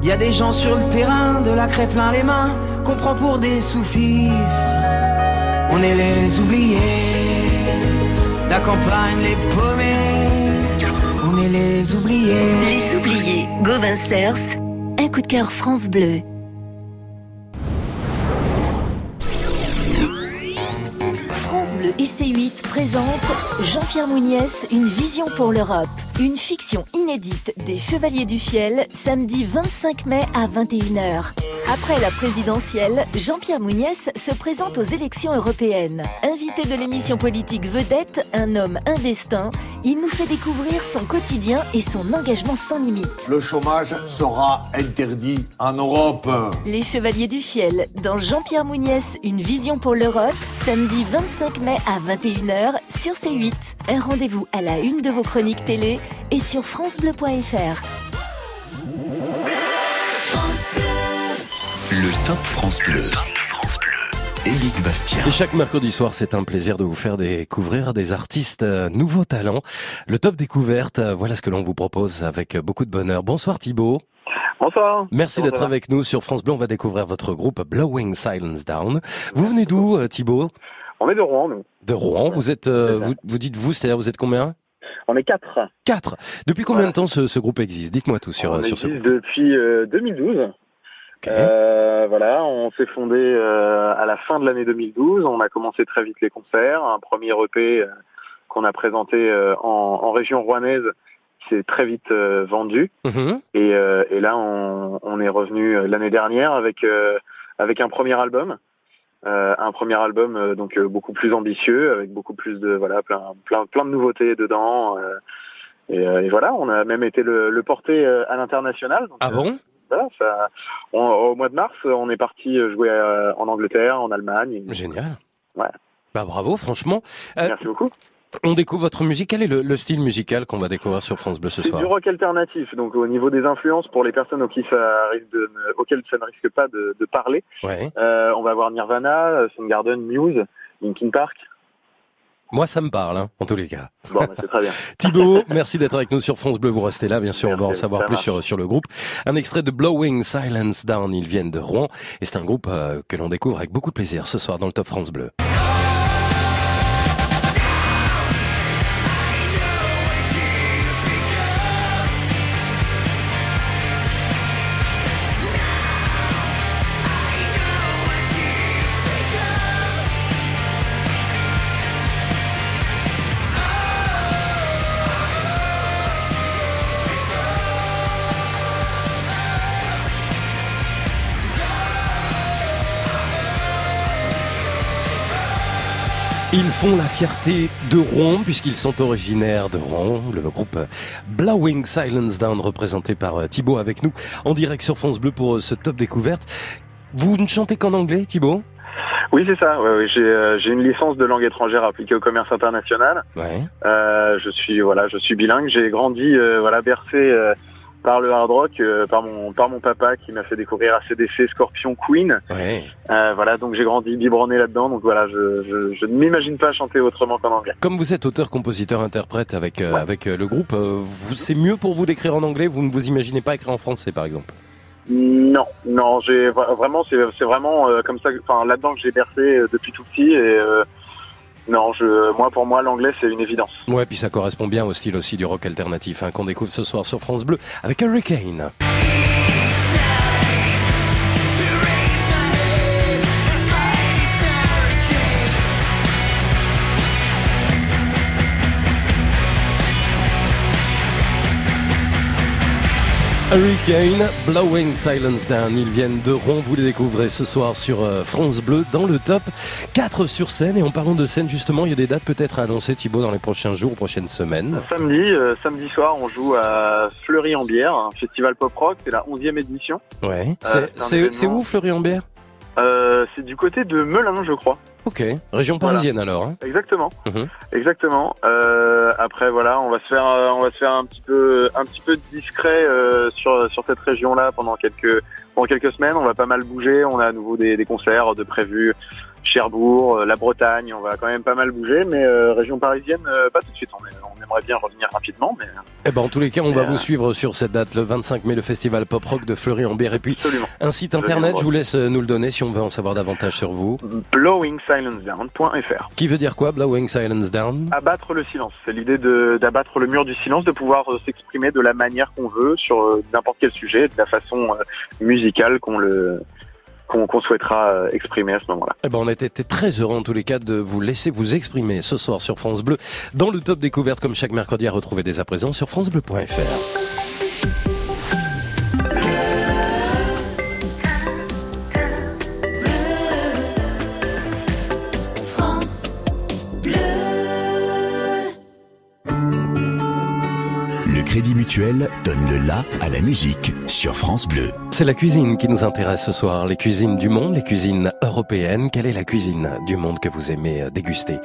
Y a des gens sur le terrain, de la craie plein les mains, qu'on prend pour des sous-fifres. On est les oubliés, la campagne, les paumés. On est les oubliés. Les oubliés. Gauvin. Un coup de cœur France Bleu. France Bleu et C8 présente Jean-Pierre Mouniès, Une vision pour l'Europe. Une fiction inédite des Chevaliers du Fiel, samedi 25 mai à 21h. Après la présidentielle, Jean-Pierre Mouniès se présente aux élections européennes. Invité de l'émission politique Vedette, un homme, un destin, il nous fait découvrir son quotidien et son engagement sans limite. Le chômage sera interdit en Europe. Les Chevaliers du Fiel, dans Jean-Pierre Mouniès, Une vision pour l'Europe, samedi 25 mai à 21h sur C8. Un rendez-vous à la une de vos chroniques télé et sur francebleu.fr. Le Top France Bleu. Éric Bastien. Et chaque mercredi soir, c'est un plaisir de vous faire découvrir des artistes euh, nouveaux talents. Le top découverte, euh, voilà ce que l'on vous propose avec beaucoup de bonheur. Bonsoir Thibaut. Bonsoir. Merci d'être avec nous sur France Bleu. On va découvrir votre groupe Blowing Silence Down. Vous venez d'où euh, Thibaut? On est de Rouen, nous. De Rouen. Vous êtes, euh, vous, vous dites vous, c'est-à-dire vous êtes combien? On est quatre. Quatre. Depuis combien de temps ce, ce groupe existe? Dites-moi tout sur, on euh, sur ce groupe. depuis euh, 2012. Euh, voilà, on s'est fondé euh, à la fin de l'année 2012. On a commencé très vite les concerts. Un premier EP euh, qu'on a présenté euh, en, en région rouennaise s'est très vite euh, vendu. Mhm. Et, euh, et là, on, on est revenu euh, l'année dernière avec euh, avec un premier album, Euh, un premier album euh, donc euh, beaucoup plus ambitieux, avec beaucoup plus de voilà plein plein plein de nouveautés dedans. euh, et, euh, et voilà, on a même été le, le porter euh, à l'international. Ah bon? voilà, ça, on- au mois de mars, on est parti jouer euh, en Angleterre, en Allemagne. Génial. Ouais. Bah bravo, franchement. Euh, Merci beaucoup. On découvre votre musique. Quel est le, le style musical qu'on va découvrir sur France Bleu ce C'est soir du rock alternatif, donc au niveau des influences, pour les personnes auxquelles ça, risque de, auxquelles ça ne risque pas de, de parler, Ouais. euh, on va avoir Nirvana, Soundgarden, Muse, Linkin Park. Moi, ça me parle, hein, en tous les cas. Bon, bah, c'est très bien. Thibaut, merci d'être avec nous sur France Bleu. Vous restez là, bien sûr. on va en savoir plus sur, sur le groupe. Un extrait de Blowing Silence Down. Ils viennent de Rouen. Et c'est un groupe euh, que l'on découvre avec beaucoup de plaisir ce soir dans le Top France Bleu. Ils font la fierté de Rouen puisqu'ils sont originaires de Rouen. Le groupe Blowing Silence Down représenté par euh, Thibaut avec nous en direct sur France Bleu pour euh, ce top découverte. Vous ne chantez qu'en anglais, Thibaut? Oui, c'est ça. Ouais, ouais, j'ai euh, j'ai une licence de langue étrangère appliquée au commerce international. Ouais. Euh, je suis voilà, je suis bilingue. J'ai grandi euh, voilà bercé par le hard rock, euh, par mon par mon papa qui m'a fait découvrir ACDC, Scorpion, Queen. Ouais. Euh, voilà, donc j'ai grandi biberonné là-dedans. Donc voilà, je, je, je ne m'imagine pas chanter autrement qu'en anglais. Comme vous êtes auteur, compositeur, interprète avec euh, avec euh, le groupe, euh, c'est mieux pour vous d'écrire en anglais. Vous ne vous imaginez pas écrire en français, par exemple? Non, non, j'ai vra- vraiment, c'est vraiment euh, comme ça, enfin là-dedans que j'ai bercé euh, depuis tout petit. Et euh, non, je, moi pour moi l'anglais c'est une évidence. Ouais, puis ça correspond bien au style aussi du rock alternatif hein, qu'on découvre ce soir sur France Bleu avec Hurricane. Hurricane, Blowing Silence Down. Ils viennent de Ron, vous les découvrez ce soir sur euh, France Bleu dans le top 4 sur scène. Et en parlant de scène, justement, il y a des dates peut-être à annoncer, Thibaut, dans les prochains jours, prochaines semaines. Samedi, euh, samedi soir, on joue à Fleury-en-Bière, un festival pop-rock, c'est la 11e édition. Ouais. Euh, C'est- où, Fleury-en-Bière? Euh, c'est du côté de Melun, je crois. Ok. Région Voilà. parisienne alors. hein. Exactement. Mhm. Exactement. Euh, après voilà, on va se faire, euh, on va se faire un petit peu, un petit peu discret euh, sur sur cette région-là pendant quelques pendant quelques semaines. On va pas mal bouger. On a à nouveau des, des concerts de prévus. Cherbourg, euh, la Bretagne, on va quand même pas mal bouger, mais euh, région parisienne, euh, pas tout de suite. On, est- on aimerait bien revenir rapidement, mais Eh ben, en tous les cas, on va euh, vous suivre sur cette date, le 25 mai, le festival Pop Rock de Fleury-en-Bière. Et puis, absolument. un site internet, je vous laisse nous le donner si on veut en savoir davantage sur vous. blowingsilencedown.fr. Qui veut dire quoi, Blowing Silence Down? Abattre le silence. C'est l'idée d'abattre le mur du silence, de pouvoir s'exprimer de la manière qu'on veut sur n'importe quel sujet, de la façon musicale qu'on le qu'on souhaitera euh, exprimer à ce moment-là. Eh ben, on été très heureux en tous les cas de vous laisser vous exprimer ce soir sur France Bleu dans le top découverte comme chaque mercredi à retrouver dès à présent sur francebleu.fr. Crédit Mutuel donne le la à la musique sur France Bleu. C'est la cuisine qui nous intéresse ce soir, les cuisines du monde, les cuisines européennes. Quelle est la cuisine du monde que vous aimez euh, déguster?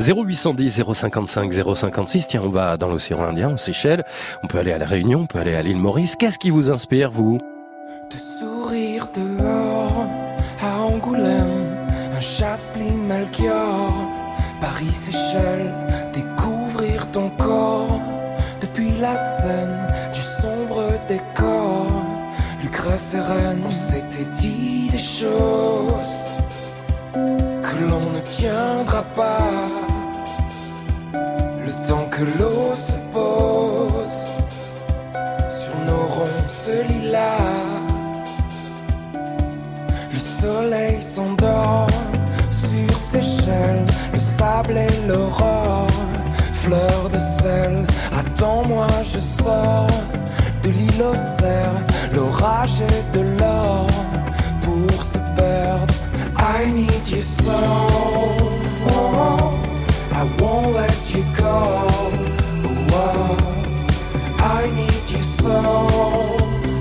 0810 055 056. Tiens, on va dans l'océan Indien, aux Seychelles. On peut aller à la Réunion, on peut aller à l'île Maurice. Qu'est-ce qui vous inspire, vous? Sourire dehors, à Angoulême, un chasse-pline Melchior, Paris Lucrèce et Reine, on s'était dit des choses que l'on ne tiendra pas, le temps que l'eau se pose sur nos ronces lilas. Le soleil s'endort sur Seychelles, le sable et l'aurore, fleur de sel. Attends-moi, je sors de l'île cerfs, l'orage et de l'or pour se perdre. I need you so, I won't let you go. Oh, I need you so.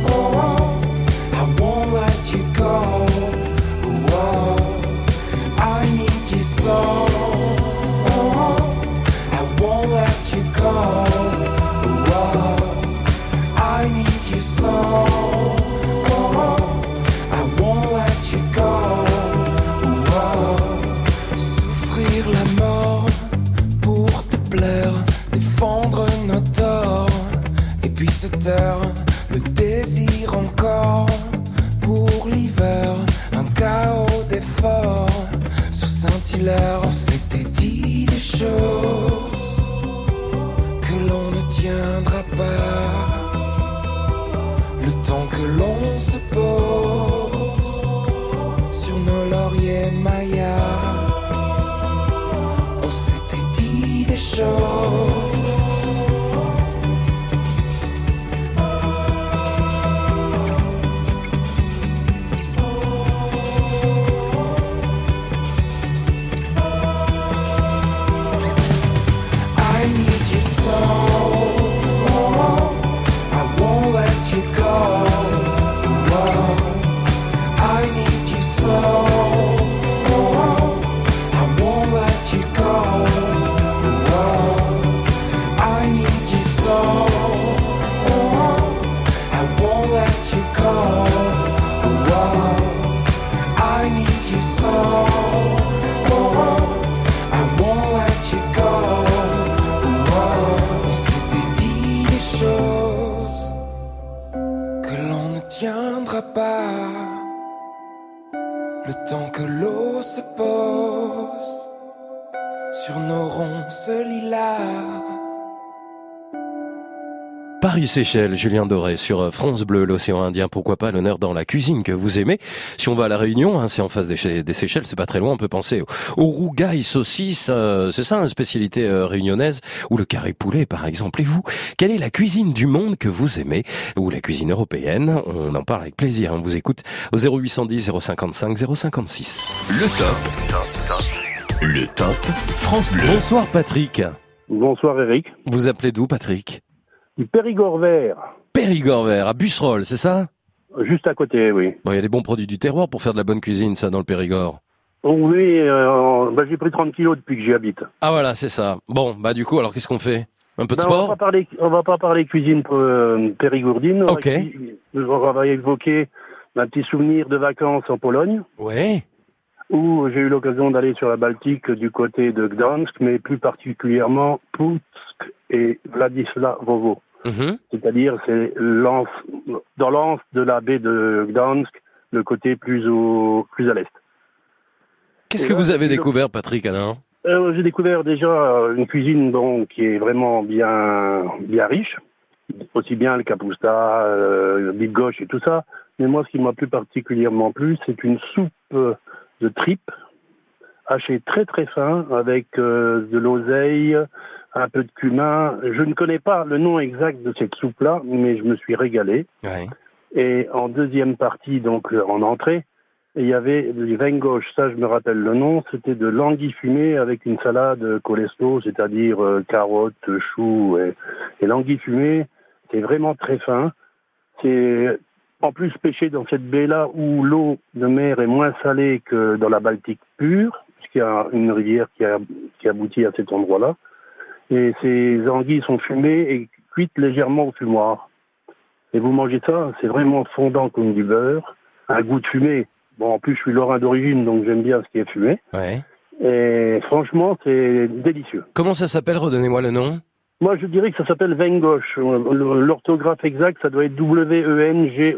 Oh, I won't let you go. Oh, I need you so. Paris-Séchelles, Julien Doré sur euh, France Bleu, l'océan Indien, pourquoi pas l'honneur dans la cuisine que vous aimez? Si on va à la Réunion, hein, c'est en face des, des Seychelles, c'est pas très loin, on peut penser au, au rougail saucisse, euh, c'est ça une spécialité euh, réunionnaise, ou le carré poulet par exemple. Et vous, quelle est la cuisine du monde que vous aimez, ou la cuisine européenne? On en parle avec plaisir, on vous écoute au 0810 055 056. Le top. Le top France Bleu. Bonsoir Patrick. Bonsoir Eric. Vous appelez d'où Patrick? Du Périgord vert. Périgord vert, à Busserolles, c'est ça? Juste à côté, oui. Bon, il y a des bons produits du terroir pour faire de la bonne cuisine, ça, dans le Périgord. Oh, oui, euh, bah, j'ai pris 30 kilos depuis que j'y habite. Ah voilà, c'est ça. Bon, bah du coup, alors qu'est-ce qu'on fait? Un peu de Ben, on, va sport pas parler, on va pas parler cuisine euh, périgourdine. Ok. On va évoquer un petit souvenir de vacances en Pologne. Ouais. Où j'ai eu l'occasion d'aller sur la Baltique du côté de Gdansk, mais plus particulièrement Putsk et Vladislavovo. Mhm. C'est-à-dire, c'est dans l'anse de la baie de Gdansk, le côté plus au, plus à l'est. Qu'est-ce que là, vous avez découvert, Patrick, alors Euh, j'ai découvert déjà une cuisine bon, qui est vraiment bien, bien riche, aussi bien le capusta, euh, le big gauche et tout ça. Mais moi, ce qui m'a plus particulièrement plu, c'est une soupe euh, de tripes hachée très très fin avec euh, de l'oseille, un peu de cumin. Je ne connais pas le nom exact de cette soupe-là, mais je me suis régalé. Ouais. Et en deuxième partie, donc euh, en entrée, il y avait du vin gauche, ça je me rappelle le nom, c'était de l'anguille fumée avec une salade coleslaw, c'est-à-dire euh, carottes, choux et, et l'anguille fumée, c'est vraiment très fin. C'est en plus pêché dans cette baie-là où l'eau de mer est moins salée que dans la Baltique pure, puisqu'il y a une rivière qui, a, qui aboutit à cet endroit-là. Et ces anguilles sont fumées et cuites légèrement au fumoir. Et vous mangez ça, c'est vraiment fondant comme du beurre, un goût de fumée. Bon, en plus, je suis lorrain d'origine, donc j'aime bien ce qui est fumé. Ouais. Et franchement, c'est délicieux. Comment ça s'appelle Redonnez-moi le nom. Moi, je dirais que ça s'appelle gauche. Euh, L'orthographe exact, ça doit être W-E-N-G-O-S-Z,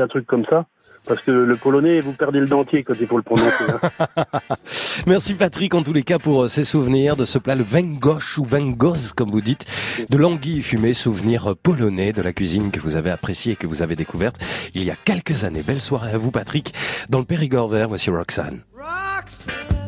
un truc comme ça. Parce que le polonais, vous perdez le dentier quand il faut le prononcer. hein. Merci Patrick en tous les cas pour euh, ces souvenirs de ce plat, le gauche ou vin goz comme vous dites, de l'anguille fumée, souvenir euh, polonais de la cuisine que vous avez apprécié et que vous avez découverte il y a quelques années. Belle soirée à vous Patrick dans le Périgord vert. Voici Roxane. You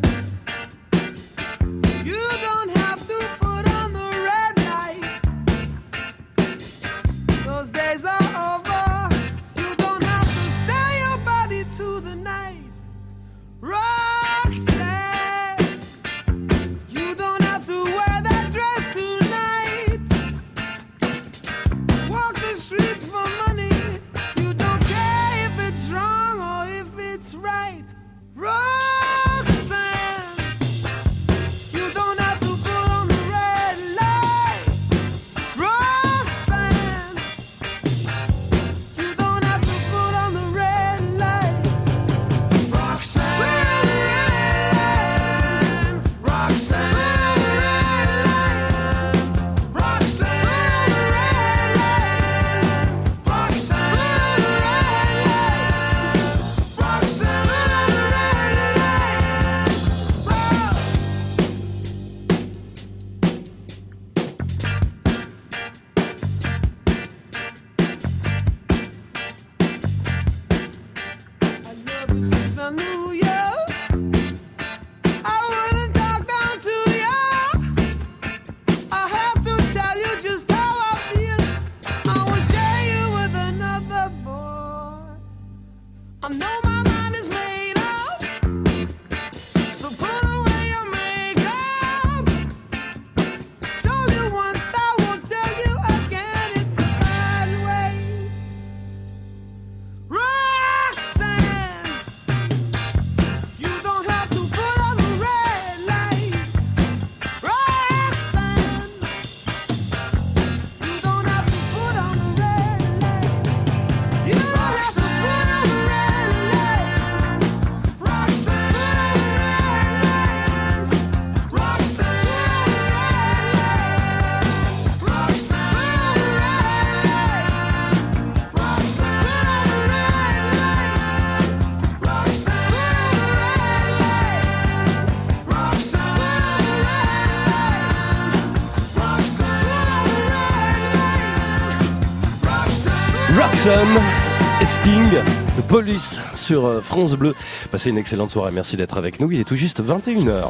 Et Sting, de Police sur euh, France Bleu. Passez une excellente soirée, merci d'être avec nous. Il est tout juste 21h.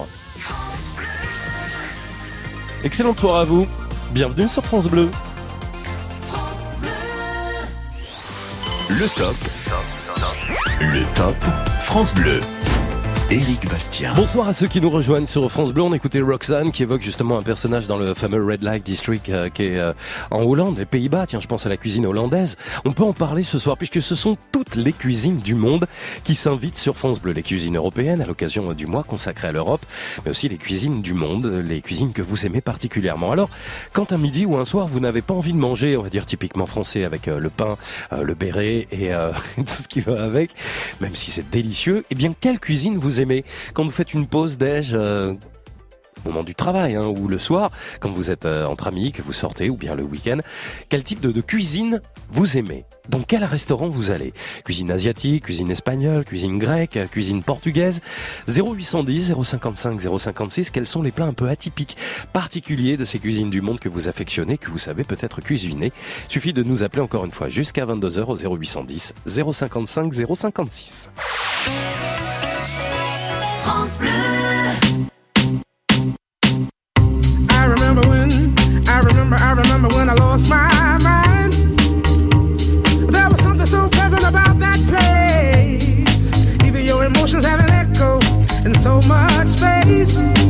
Excellente soirée à vous. Bienvenue sur France Bleu. Le top. Le top France Bleu. Éric Bastien. Bonsoir à ceux qui nous rejoignent sur France Bleu. On écoutait Roxanne qui évoque justement un personnage dans le fameux Red Light District euh, qui est euh, en Hollande, les Pays-Bas. Tiens, je pense à la cuisine hollandaise. On peut en parler ce soir puisque ce sont toutes les cuisines du monde qui s'invitent sur France Bleu. Les cuisines européennes à l'occasion du mois consacré à l'Europe, mais aussi les cuisines du monde, les cuisines que vous aimez particulièrement. Alors, quand un midi ou un soir vous n'avez pas envie de manger, on va dire typiquement français avec euh, le pain, le béret et tout ce qui va avec, même si c'est délicieux, eh bien, quelle cuisine vous aimez Quand vous faites une pause déj, euh, au moment du travail hein, ou le soir, quand vous êtes euh, entre amis, que vous sortez ou bien le week-end, quel type de, cuisine vous aimez? Dans quel restaurant vous allez? Cuisine asiatique, cuisine espagnole, cuisine grecque, cuisine portugaise? 0810 055 056, quels sont les plats un peu atypiques, particuliers de ces cuisines du monde que vous affectionnez, que vous savez peut-être cuisiner? Suffit de nous appeler encore une fois jusqu'à 22h au 0810 055 056. France Bleu. I remember when, I remember, I remember when I lost my mind. There was something so pleasant about that place. Even your emotions have an echo in so much space.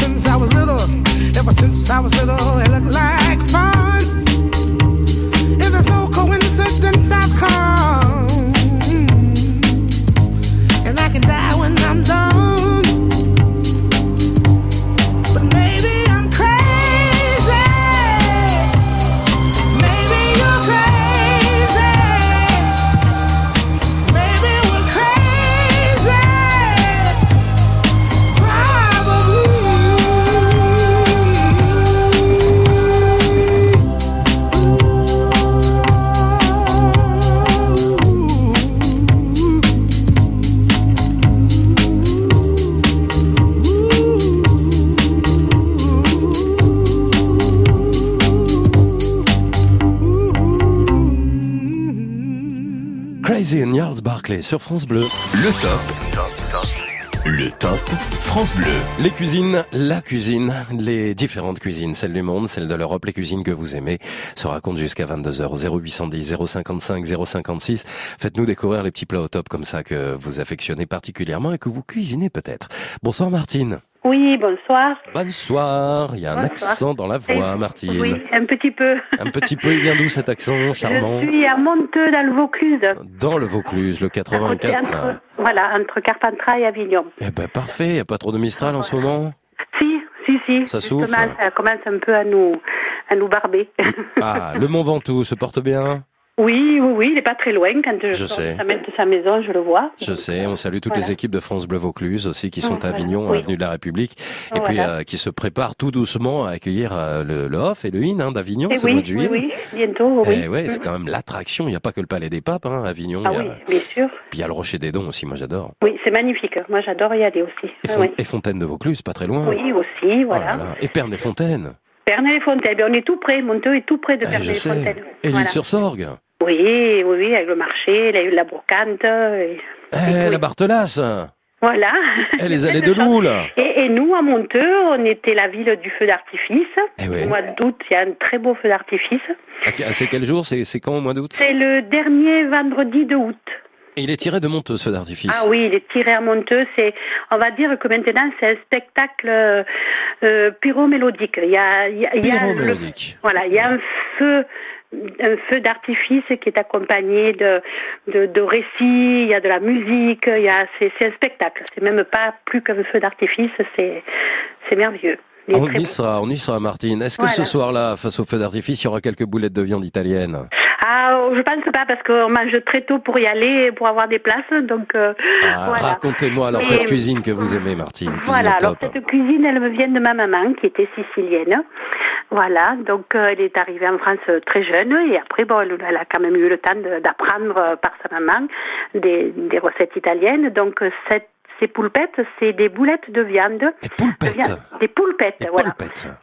Since I was little, ever since I was little, it looked like fun. Barclay sur France Bleu. Le top. Le top France Bleu. Les cuisines, la cuisine, les différentes cuisines, celles du monde, celles de l'Europe, les cuisines que vous aimez, se racontent jusqu'à 22h au 0810 055 056. Faites-nous découvrir les petits plats au top comme ça que vous affectionnez particulièrement et que vous cuisinez peut-être. Bonsoir Martine. Oui, bonsoir. Bonsoir. Il y a un accent dans la voix, Martine. Oui, un petit peu. Un petit peu, il vient d'où cet accent charmant? Je suis à Monteux, dans le Vaucluse. Dans le Vaucluse, le À côté 84. entre, voilà, entre Carpentras et Avignon. Eh ben parfait, il n'y a pas trop de Mistral en ce moment? Si, si, si. Ça souffle. ça commence un peu à nous, un loup barbé. Ah, le Mont Ventoux se porte bien? Oui, oui, oui, il n'est pas très loin. Quand je, Je sors sais. de sa, de sa maison, je le vois. Je sais, on salue toutes Voilà. les équipes de France Bleu Vaucluse aussi qui sont à Voilà, Avignon, oui. avenue de la République, et Voilà. puis euh, qui se préparent tout doucement à accueillir euh, le, le Hof et le IN hein, d'Avignon ce mois oui, de juillet. oui, oui, bientôt, oui. Eh ouais, c'est Mm. quand même l'attraction. Il n'y a pas que le Palais des Papes, hein, Avignon. Ah il y a- oui, bien sûr. Puis il y a le Rocher des Dons aussi, moi j'adore. Oui, c'est magnifique. Moi, j'adore y aller aussi. Et, Ah et Fontaine de Vaucluse, pas très loin. Oui, aussi, Oh voilà. là là. Et Perne-les-Fontaines. Pernay-les-Fontaines, ben, on est tout près. Monteux est tout près de Eh. Pernay-les-Fontaines. Et l'île sur Sorgue. Oui, oui, oui, avec le marché, la, la brocante. et- Eh, la Barthelasse. Voilà. Eh, les allées de Loup, là. Et, et nous, à Monteux, on était la ville du feu d'artifice. Eh oui. Au mois d'août, il y a un très beau feu d'artifice. À que- C'est quel jour? C'est quand au mois d'août? C'est le dernier vendredi de août. Et il est tiré de Monteux, ce feu d'artifice. Ah oui, il est tiré à Monteux. C'est, on va dire que maintenant, c'est un spectacle euh, pyromélodique. Il y a, il y a, il y a le- Pyromélodique. voilà, il y a un feu, un feu d'artifice qui est accompagné de, de, récits. Il y a de la musique. Il y a, c'est, un spectacle. C'est même pas plus qu'un feu d'artifice. C'est merveilleux. On y sera, on y sera, Martine. Est-ce que ce soir-là, face au feu d'artifice, il y aura quelques boulettes de viande italienne? Ah, je pense pas parce qu'on mange très tôt pour y aller pour avoir des places. Donc, euh, Ah, voilà. Racontez-moi alors Mais- cette cuisine que vous aimez, Martine. Voilà, alors top. cette cuisine, elle me vient de ma maman qui était sicilienne. Voilà, donc euh, elle est arrivée en France euh, très jeune et après, bon, elle, a quand même eu le temps d'apprendre par sa maman des, des recettes italiennes. Donc cette, ces poulpettes, c'est des boulettes de viande. Des poulpettes Des poulpettes, voilà.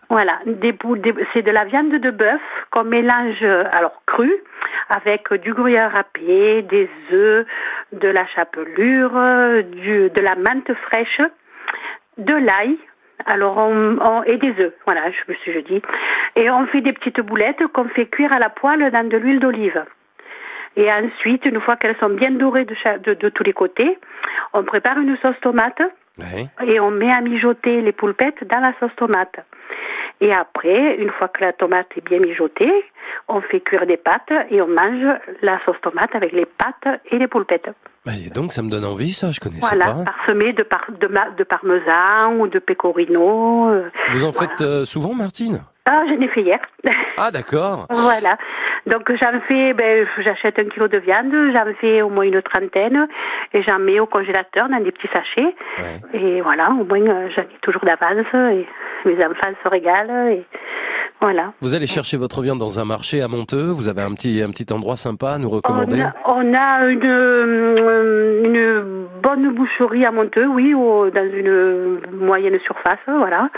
Voilà, des des- c'est de la viande de bœuf qu'on mélange alors crue avec du gruyère râpé, des œufs, de la chapelure, du, de la menthe fraîche, de l'ail. Alors on, on- et des œufs, voilà, je me suis je dis. Et on fait des petites boulettes qu'on fait cuire à la poêle dans de l'huile d'olive. Et ensuite, une fois qu'elles sont bien dorées de, cha- de, de tous les côtés, on prépare une sauce tomate et on met à mijoter les poulpettes dans la sauce tomate. Et après, une fois que la tomate est bien mijotée, on fait cuire des pâtes et on mange la sauce tomate avec les pâtes et les poulpettes. Bah, et donc, ça me donne envie, ça, je connaissais Voilà, pas. parsemé de, par- de, ma- de parmesan ou de pecorino. euh. Vous en faites euh, souvent, Martine? Ah, j'en ai fait hier. Ah, d'accord. Voilà. Donc j'en fais, ben, j'achète un kilo de viande, j'en fais au moins une trentaine et j'en mets au congélateur dans des petits sachets. Et voilà, au moins euh, j'en ai toujours d'avance et mes enfants se régalent et voilà. Vous allez chercher votre viande dans un marché à Monteux. Vous avez un petit, un petit endroit sympa à nous recommander? On a, on a une, euh, une bonne boucherie à Monteux, oui, dans une moyenne surface, voilà.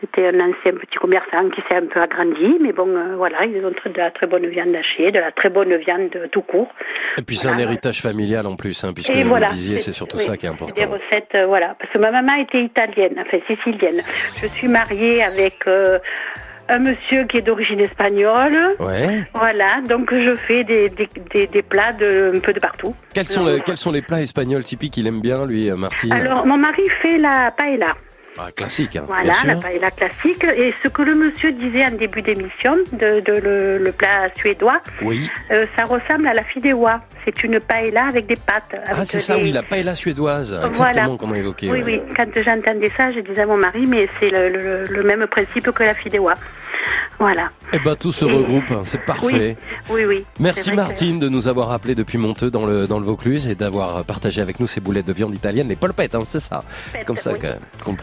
C'était un ancien petit commerçant qui s'est un peu agrandi, mais bon, euh, voilà, ils ont de la très bonne viande hachée, de la très bonne viande tout court. Et puis c'est un héritage familial en plus, hein, puisque Et vous voilà, le disiez, c'est surtout oui, ça qui est Des important. recettes, euh, voilà. Parce que ma maman était italienne, enfin sicilienne. Je suis mariée avec euh, un monsieur qui est d'origine espagnole. Ouais. Voilà, donc je fais des, des, des, des plats de, un peu de partout. Quels sont, les, quels sont les plats espagnols typiques qu'il aime bien, lui, euh, Martine? Alors, mon mari fait la paella. Ah, Classique, hein, Voilà, bien sûr. la paella classique. Et ce que le monsieur disait en début d'émission, de, de le, le plat suédois, Oui. euh, ça ressemble à la fideuà. C'est une paella avec des pâtes. Ah, c'est ça, des- oui, la paella suédoise, Voilà. exactement comme on a évoqué. Oui, ouais. oui. Quand j'entendais ça, je disais à mon mari, mais c'est le, le- le même principe que la fideuà. Voilà. Eh ben, tout se regroupe, hein, c'est parfait. Oui, oui. Merci que- Martine de nous avoir appelé depuis Monteux dans le, dans le Vaucluse et d'avoir partagé avec nous ces boulettes de viande italienne, les polpettes, hein, c'est ça, comme ça que- qu'on le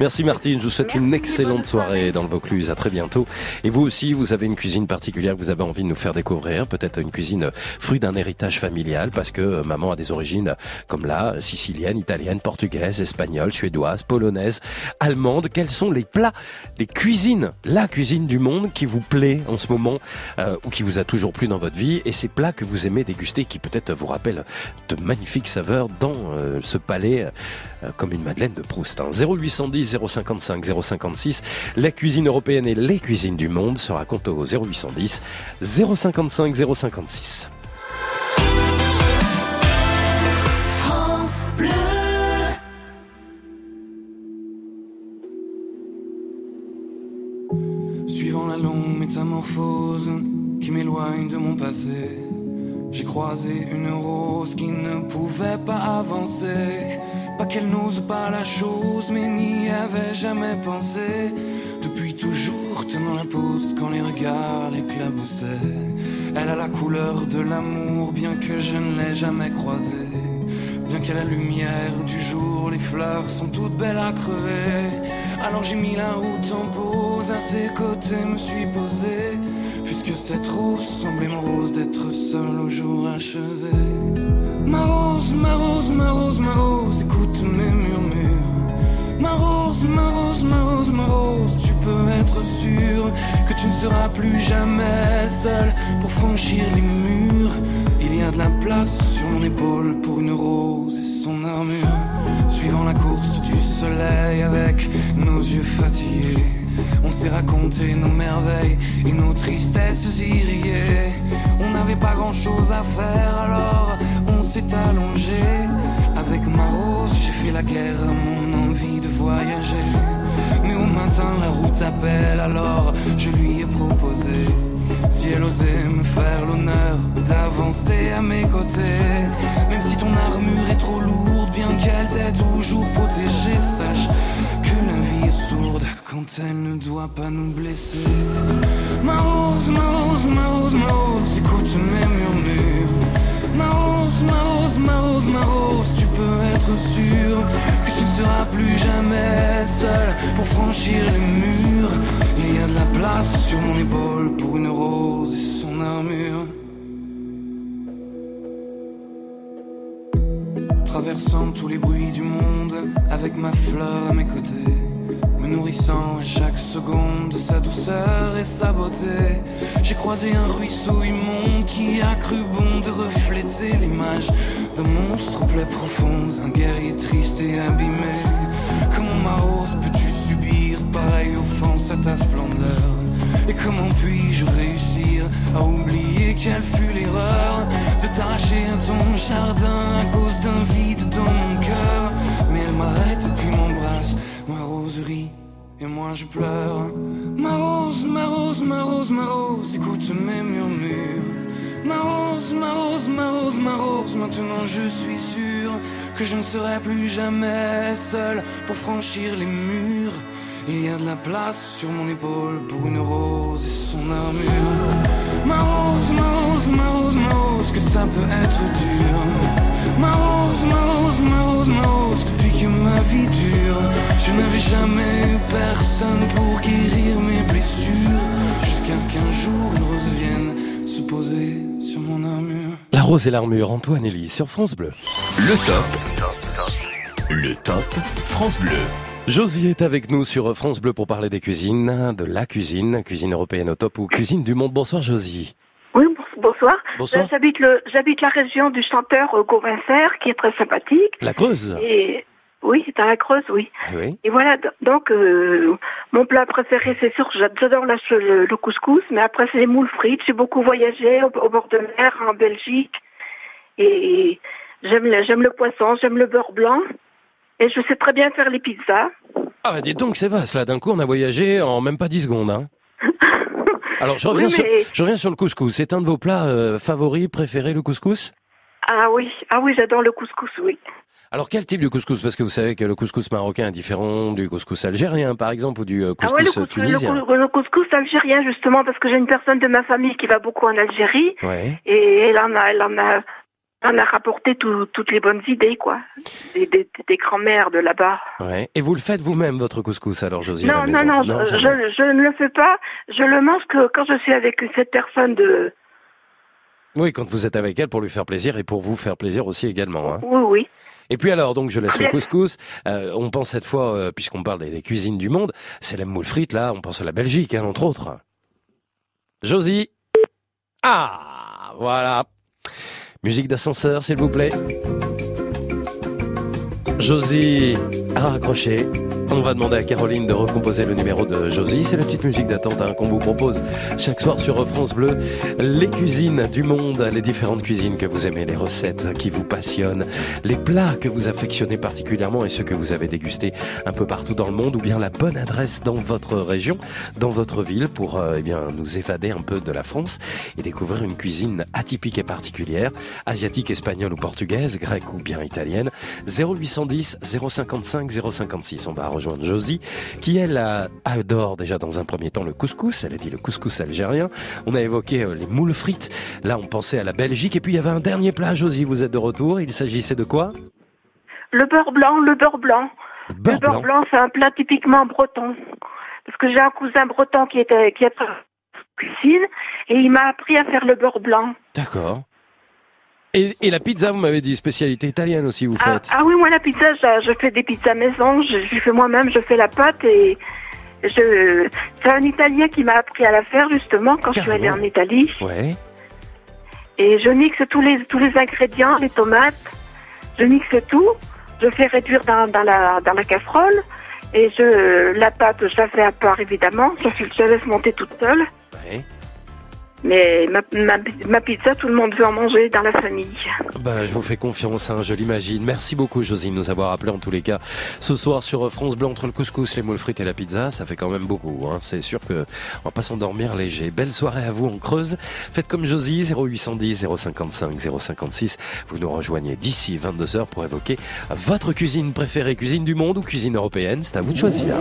Merci Martine, je vous souhaite une excellente soirée dans le Vaucluse, à très bientôt. Et vous aussi, vous avez une cuisine particulière que vous avez envie de nous faire découvrir, peut-être une cuisine fruit d'un héritage familial, parce que euh, maman a des origines comme là, sicilienne, italienne, portugaise, espagnole, suédoise, polonaise, allemande. Quels sont les plats, les cuisines, la cuisine du monde qui vous plaît en ce moment euh, ou qui vous a toujours plu dans votre vie? Et ces plats que vous aimez déguster qui peut-être vous rappellent de magnifiques saveurs dans euh, ce palais euh, comme une Madeleine de Proust. hein. 0810 055 056, la cuisine européenne et les cuisines du monde se racontent au 0810 055 056. France. Suivant la longue métamorphose qui m'éloigne de mon passé, j'ai croisé une rose qui ne pouvait pas avancer. Pas qu'elle n'ose pas la chose, mais n'y avait jamais pensé. Depuis toujours, tenant la pose quand les regards l'éclaboussaient. Elle a la couleur de l'amour, bien que je ne l'ai jamais croisée. Bien qu'à la lumière du jour, les fleurs sont toutes belles à crever. Alors j'ai mis la route en pause, à ses côtés me suis posé. Puisque cette rose semblait mon rose d'être seul au jour achevé. Ma rose, ma rose, ma rose, ma rose, écoute mes murmures. Ma rose, ma rose, ma rose, ma rose, tu peux être sûr que tu ne seras plus jamais seul pour franchir les murs. Il y a de la place sur mon épaule pour une rose et son armure. Suivant la course du soleil avec nos yeux fatigués. On s'est raconté nos merveilles et nos tristesses irriguées. On n'avait pas grand chose à faire alors on s'est allongé. Avec ma rose, j'ai fait la guerre mon envie de voyager. Mais au matin, la route appelle alors je lui ai proposé. Si elle osait me faire l'honneur d'avancer à mes côtés, même si ton armure est trop lourde, bien qu'elle t'ait toujours protégée, sache la vie est sourde quand elle ne doit pas nous blesser. Ma rose, ma rose, ma rose, ma rose, écoute mes murmures. Ma rose, ma rose, ma rose, ma rose, tu peux être sûr que tu ne seras plus jamais seul pour franchir les murs. Il y a de la place sur mon épaule pour une rose et son armure. Traversant tous les bruits du monde avec ma fleur à mes côtés me nourrissant à chaque seconde de sa douceur et sa beauté. J'ai croisé un ruisseau immonde qui a cru bon de refléter l'image d'un monstre plaie profonde, un guerrier triste et abîmé. Comment ma rose peux-tu subir pareille offense à ta splendeur? Et comment puis-je réussir à oublier quelle fut l'erreur de t'arracher à ton jardin à cause d'un vide dans mon cœur? Mais elle m'arrête puis m'embrasse, ma roserie et moi je pleure. Ma rose, ma rose, ma rose, ma rose, écoute mes murmures. Ma rose, ma rose, ma rose, ma rose, maintenant je suis sûr que je ne serai plus jamais seul pour franchir les murs. Il y a de la place sur mon épaule pour une rose et son armure. Ma rose, ma rose, ma rose, ma rose, que ça peut être dur. Ma rose, ma rose, ma rose, ma rose, depuis que ma vie dure, je n'avais jamais eu personne pour guérir mes blessures. Jusqu'à ce qu'un jour une rose vienne se poser sur mon armure. La rose et l'armure, Antoine Elie sur France Bleu. Le top. Le top France Bleu. Josie est avec nous sur France Bleu pour parler des cuisines, de la cuisine, cuisine européenne au top ou cuisine du monde. Bonsoir Josie. Oui, bonsoir. Bonsoir. Euh, J'habite le, j'habite la région du chanteur euh, Gauvin qui est très sympathique. La Creuse Et oui, c'est à la Creuse, oui. Ah oui. Et voilà, donc euh, mon plat préféré, c'est sûr, j'adore la- le, le couscous, mais après c'est les moules frites. J'ai beaucoup voyagé au, au bord de mer, en Belgique, et j'aime le, j'aime le poisson, j'aime le beurre blanc, et je sais très bien faire les pizzas. Ah bah dites donc c'est vaste là, d'un coup on a voyagé en même pas 10 secondes. Hein. Alors je reviens, Oui, sur, mais- je reviens sur le couscous. C'est un de vos plats euh, favoris, préférés le couscous? Ah oui, ah oui, j'adore le couscous, oui. Alors quel type de couscous? Parce que vous savez que le couscous marocain est différent du couscous algérien par exemple ou du euh, Ah ouais, le, couscous cous- le tunisien. cous- le couscous algérien, justement, parce que j'ai une personne de ma famille qui va beaucoup en Algérie, Ouais. et elle en a, elle en a, en a rapporté tout- toutes les bonnes idées, quoi. Des, des, des grands-mères de là-bas. Ouais. Et vous le faites vous-même votre couscous alors Josie à Non, la non, maison non, je, jamais. je, je ne le fais pas. Je le mange que quand je suis avec cette personne de. Oui, quand vous êtes avec elle pour lui faire plaisir et pour vous faire plaisir aussi également. Hein. Oui, oui. Et puis alors, donc je laisse le Bien. couscous. Euh, on pense cette fois, euh, puisqu'on parle des, des cuisines du monde, c'est la moule frite là. On pense à la Belgique, hein, entre autres. Josie. Ah, voilà. Musique d'ascenseur, s'il vous plaît. Josie a raccroché. On va demander à Caroline de recomposer le numéro de Josie. C'est la petite musique d'attente hein, qu'on vous propose chaque soir sur France Bleu. Les cuisines du monde, les différentes cuisines que vous aimez, les recettes qui vous passionnent, les plats que vous affectionnez particulièrement et ceux que vous avez dégustés un peu partout dans le monde ou bien la bonne adresse dans votre région, dans votre ville pour euh, eh bien nous évader un peu de la France et découvrir une cuisine atypique et particulière, asiatique, espagnole ou portugaise, grecque ou bien italienne. 0810 055 056. On va rejoindre Josie, qui elle adore déjà dans un premier temps le couscous. Elle a dit le couscous algérien. On a évoqué euh, les moules frites. Là, on pensait à la Belgique. Et puis il y avait un dernier plat, Josie. Vous êtes de retour. Il s'agissait de quoi? Le beurre blanc, le beurre blanc. Le beurre, blanc, blanc c'est un plat typiquement breton. Parce que j'ai un cousin breton qui était qui est cuisine et il m'a appris à faire le beurre blanc. D'accord. Et, et, la pizza, vous m'avez dit, spécialité italienne aussi, vous ah, faites Ah, oui, moi la pizza, je, je fais des pizzas maison, je, je fais moi-même, je fais la pâte et je... c'est un Italien qui m'a appris à la faire justement quand je suis allée en Italie. Ouais. Et je mixe tous les tous les ingrédients, les tomates, je mixe tout, je fais réduire dans, dans la dans la casserole et je la pâte, je la fais à part évidemment, je, je la laisse monter toute seule. Ouais. Mais ma, ma, ma, pizza, tout le monde veut en manger dans la famille. Ben, je vous fais confiance, hein, je l'imagine. Merci beaucoup, Josine, de nous avoir appelé en tous les cas. Ce soir sur France Blanc, entre le couscous, les moules frites et la pizza, ça fait quand même beaucoup. Hein. C'est sûr que on va pas s'endormir léger. Belle soirée à vous en Creuse. Faites comme Josie, 0810 055 056. Vous nous rejoignez d'ici 22h pour évoquer votre cuisine préférée, cuisine du monde ou cuisine européenne. C'est à vous de choisir.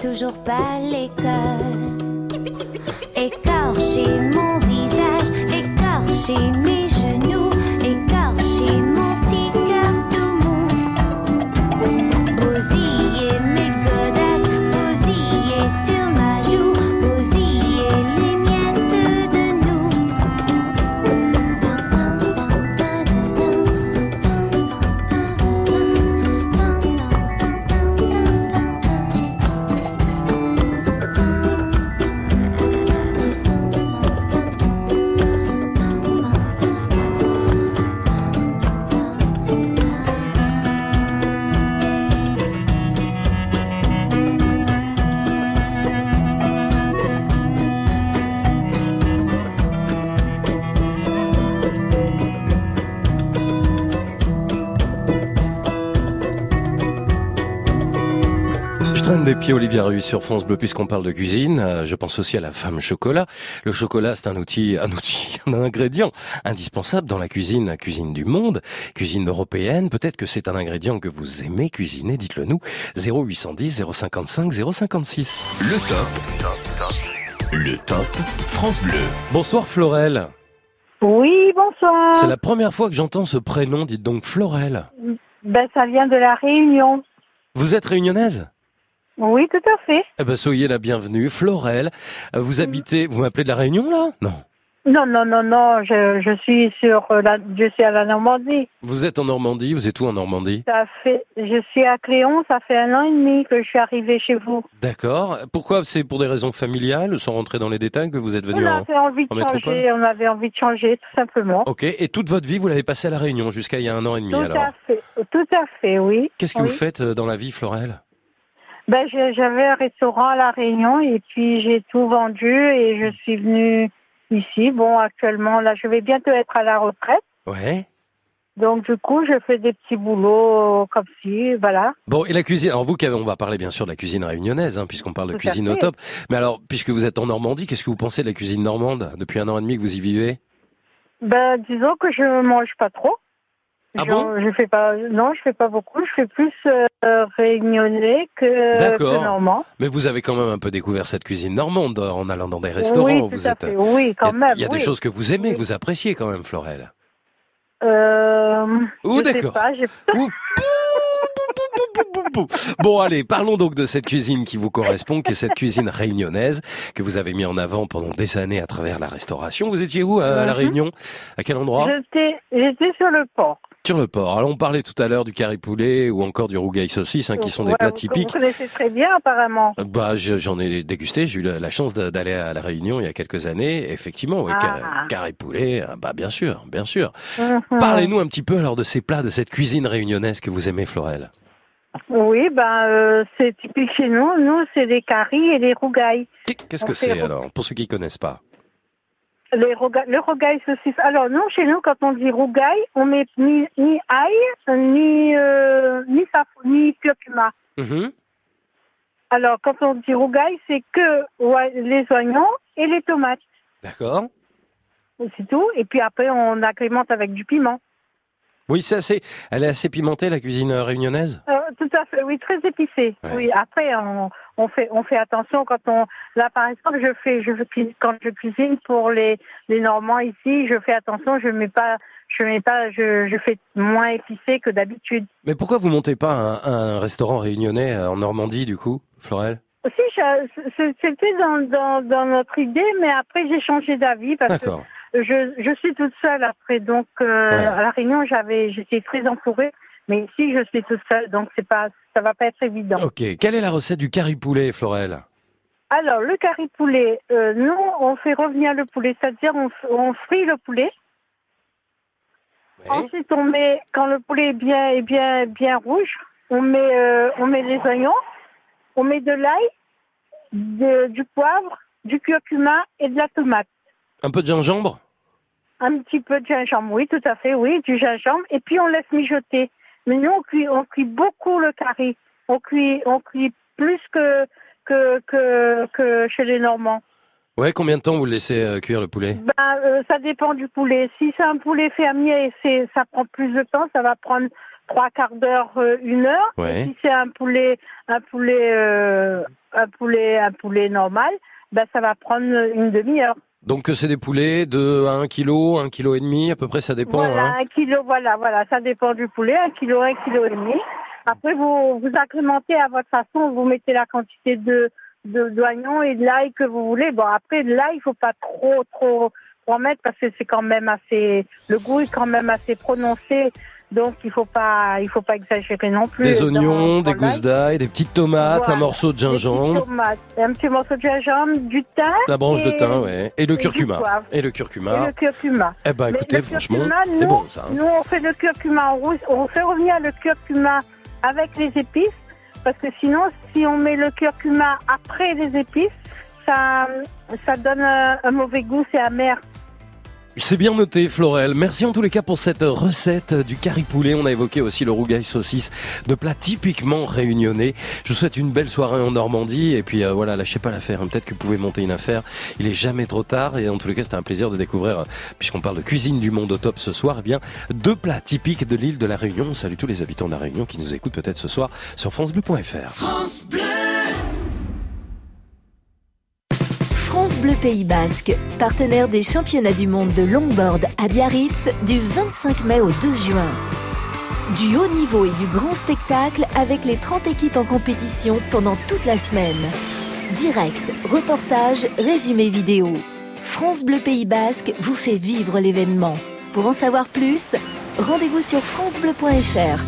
Toujours pas l'école. Pieds Olivia Rue sur France Bleu puisqu'on parle de cuisine. Euh, Je pense aussi à la femme chocolat. Le chocolat, c'est un outil, un outil, un ingrédient indispensable dans la cuisine, la cuisine du monde, cuisine européenne. Peut-être que c'est un ingrédient que vous aimez cuisiner. Dites-le nous. 0810 055 056. Le top. Le top France Bleu. Bonsoir Florel. Oui, bonsoir. C'est la première fois que j'entends ce prénom. Dites donc Florel. Ben, ça vient de la Réunion. Vous êtes réunionnaise? Oui, tout à fait. Eh ben, soyez la bienvenue. Florel, euh, vous habitez, vous m'appelez de la Réunion là? Non. Non, non, non, non, je, je suis sur euh, la, je suis à la Normandie. Vous êtes en Normandie, vous êtes où en Normandie? Ça fait, je suis à Cléon, ça fait un an et demi que je suis arrivée chez vous. D'accord. Pourquoi? C'est pour des raisons familiales, sans rentrer dans les détails, que vous êtes venu On en, avait envie en de changer, on avait envie de changer, tout simplement. Ok. Et toute votre vie, vous l'avez passée à la Réunion jusqu'à il y a un an et demi tout alors? à fait, tout à fait, oui. Qu'est-ce que Oui. vous faites euh, dans la vie, Florel? Ben, j'avais un restaurant à La Réunion et puis j'ai tout vendu et je suis venue ici. Bon, actuellement, là, je vais bientôt être à la retraite. Ouais. Donc, du coup, je fais des petits boulots comme ci, voilà. Bon, et la cuisine. Alors vous, on va parler bien sûr de la cuisine réunionnaise, hein, puisqu'on parle de Tout cuisine au top. Mais alors, puisque vous êtes en Normandie, qu'est-ce que vous pensez de la cuisine normande depuis un an et demi que vous y vivez? Ben, disons que je mange pas trop. Ah bon? je fais pas, non, je fais pas beaucoup. Je fais plus euh, réunionnais que, que normand. Mais vous avez quand même un peu découvert cette cuisine normande euh, en allant dans des restaurants. Oui, tout vous à êtes. fait. Oui, quand il y a, même. il y a des choses que vous aimez, que vous appréciez quand même, Florel. Euh, sais d'accord. Bon, allez, parlons donc de cette cuisine qui vous correspond, qui est cette cuisine réunionnaise que vous avez mis en avant pendant des années à travers la restauration. Vous étiez où à La Mhm. Réunion? À quel endroit? J'étais sur le port. Sur le port. Alors, on parlait tout à l'heure du carré poulet ou encore du rougail saucisse, hein, qui sont des plats vous- typiques. Vous connaissez très bien, apparemment. Bah, je- j'en ai dégusté. J'ai eu la, la chance d'aller à la Réunion il y a quelques années. Effectivement, oui, Ah. carré poulet, ah, bah bien sûr, bien sûr. Mhm. Parlez-nous un petit peu alors de ces plats, de cette cuisine réunionnaise que vous aimez, Florel. Oui, ben, euh, c'est typique chez nous. Nous, c'est les caries et les rougailles. Qu'est-ce que c'est alors, pour ceux qui connaissent pas? Les rouga- le rougail saucisse. Alors, nous, chez nous, quand on dit rougail, on met ni, ni ail, ni, euh, ni, saf- ni curcuma. Mhm. Alors, quand on dit rougail, c'est que ouais, les oignons et les tomates. D'accord. C'est tout. Et puis après, on agrémente avec du piment. Oui, c'est assez. Elle est assez pimentée la cuisine euh, réunionnaise? Euh, tout à fait, oui, très épicé. Ouais. Oui, après, on, on fait, on fait attention quand on. Là, par exemple, je fais, je quand je cuisine pour les, les Normands ici, je fais attention, je mets pas, je mets pas, je, je fais moins épicé que d'habitude. Mais pourquoi vous montez pas un, un restaurant réunionnais euh, en Normandie du coup, Florel? C'est- c'était dans, dans, dans notre idée, mais après, j'ai changé d'avis parce que D'accord. Je, je suis toute seule après. Donc, euh, Ouais. à la Réunion, j'avais, j'étais très entourée. Mais ici, je suis toute seule, donc c'est pas, ça va pas être évident. Ok. Quelle est la recette du curry poulet, Florel Alors, le curry poulet, euh, nous, on fait revenir le poulet, c'est-à-dire on, on frit le poulet. Ensuite, on met, quand le poulet est bien, est bien, bien rouge, on met, euh, on met les oignons, on met de l'ail, du poivre, du curcuma et de la tomate. Un peu de gingembre? Un petit peu de gingembre, oui, tout à fait, oui, du gingembre. Et puis on laisse mijoter. Mais nous, on cuit, on cuit beaucoup le curry. On cuit, on cuit plus que, que, que, que chez les Normands. Ouais, combien de temps vous le laissez euh, cuire le poulet? Ben, euh, ça dépend du poulet. Si c'est un poulet fermier, c'est, ça prend plus de temps. Ça va prendre trois quarts d'heure, euh, une heure. Ouais. Et si c'est un poulet, un poulet, un poulet, un poulet normal, ben ça va prendre une demi-heure. Donc euh, c'est des poulets de 1 kg, 1 kg et demi, à peu près ça dépend. Voilà, hein. un kilo, voilà, voilà, ça dépend du poulet, un kilo, un kilo et demi. Après, vous, vous agrémentez à votre façon, vous mettez la quantité de, de d'oignons et de l'ail que vous voulez. Bon, après, de l'ail, il faut pas trop, trop, trop en mettre parce que c'est quand même assez, le goût est quand même assez prononcé. Donc, il faut pas, il faut pas exagérer non plus. Des oignons, des gousses d'ail, des petites tomates, un morceau de Des gingembre, tomates, un petit morceau de gingembre, du thym. la branche de et- thym, ouais, et le curcuma. Et le Et curcuma. le curcuma. Eh ben écoutez, le franchement, c'est bon ça. hein. Nous, on fait le curcuma en rouge. On fait revenir le curcuma avec les épices. Parce que sinon, si on met le curcuma après les épices, ça, ça donne un, un mauvais goût, c'est amer. C'est bien noté, Florel. Merci en tous les cas pour cette recette du curry poulet. On a évoqué aussi le rougail saucisse, de plats typiquement réunionnais. Je vous souhaite une belle soirée en Normandie. Et puis euh, voilà, lâchez pas l'affaire. Peut-être que vous pouvez monter une affaire. Il est jamais trop tard. Et en tous les cas, c'était un plaisir de découvrir, euh, puisqu'on parle de cuisine du monde au top ce soir, eh bien deux plats typiques de l'île de la Réunion. On tous les habitants de la Réunion qui nous écoutent peut-être ce soir sur francebleu.fr. France Bleu. Bleu Pays Basque, partenaire des championnats du monde de longboard à Biarritz du 25 mai au 2 juin. Du haut niveau et du grand spectacle avec les 30 équipes en compétition pendant toute la semaine. Direct, reportage, résumé vidéo. France Bleu Pays Basque vous fait vivre l'événement. Pour en savoir plus, rendez-vous sur francebleu.fr.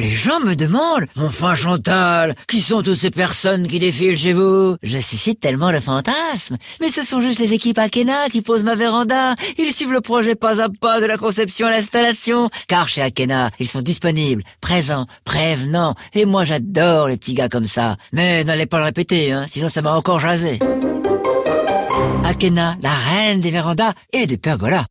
Les gens me demandent, mon fin Chantal, qui sont toutes ces personnes qui défilent chez vous? Je suscite tellement le fantasme. Mais ce sont juste les équipes Akena qui posent ma véranda. Ils suivent le projet pas à pas de la conception à l'installation. Car chez Akena, ils sont disponibles, présents, prévenants. Et moi j'adore les petits gars comme ça. Mais n'allez pas le répéter, hein, sinon ça m'a encore jasé. Akena, la reine des vérandas et des pergolas.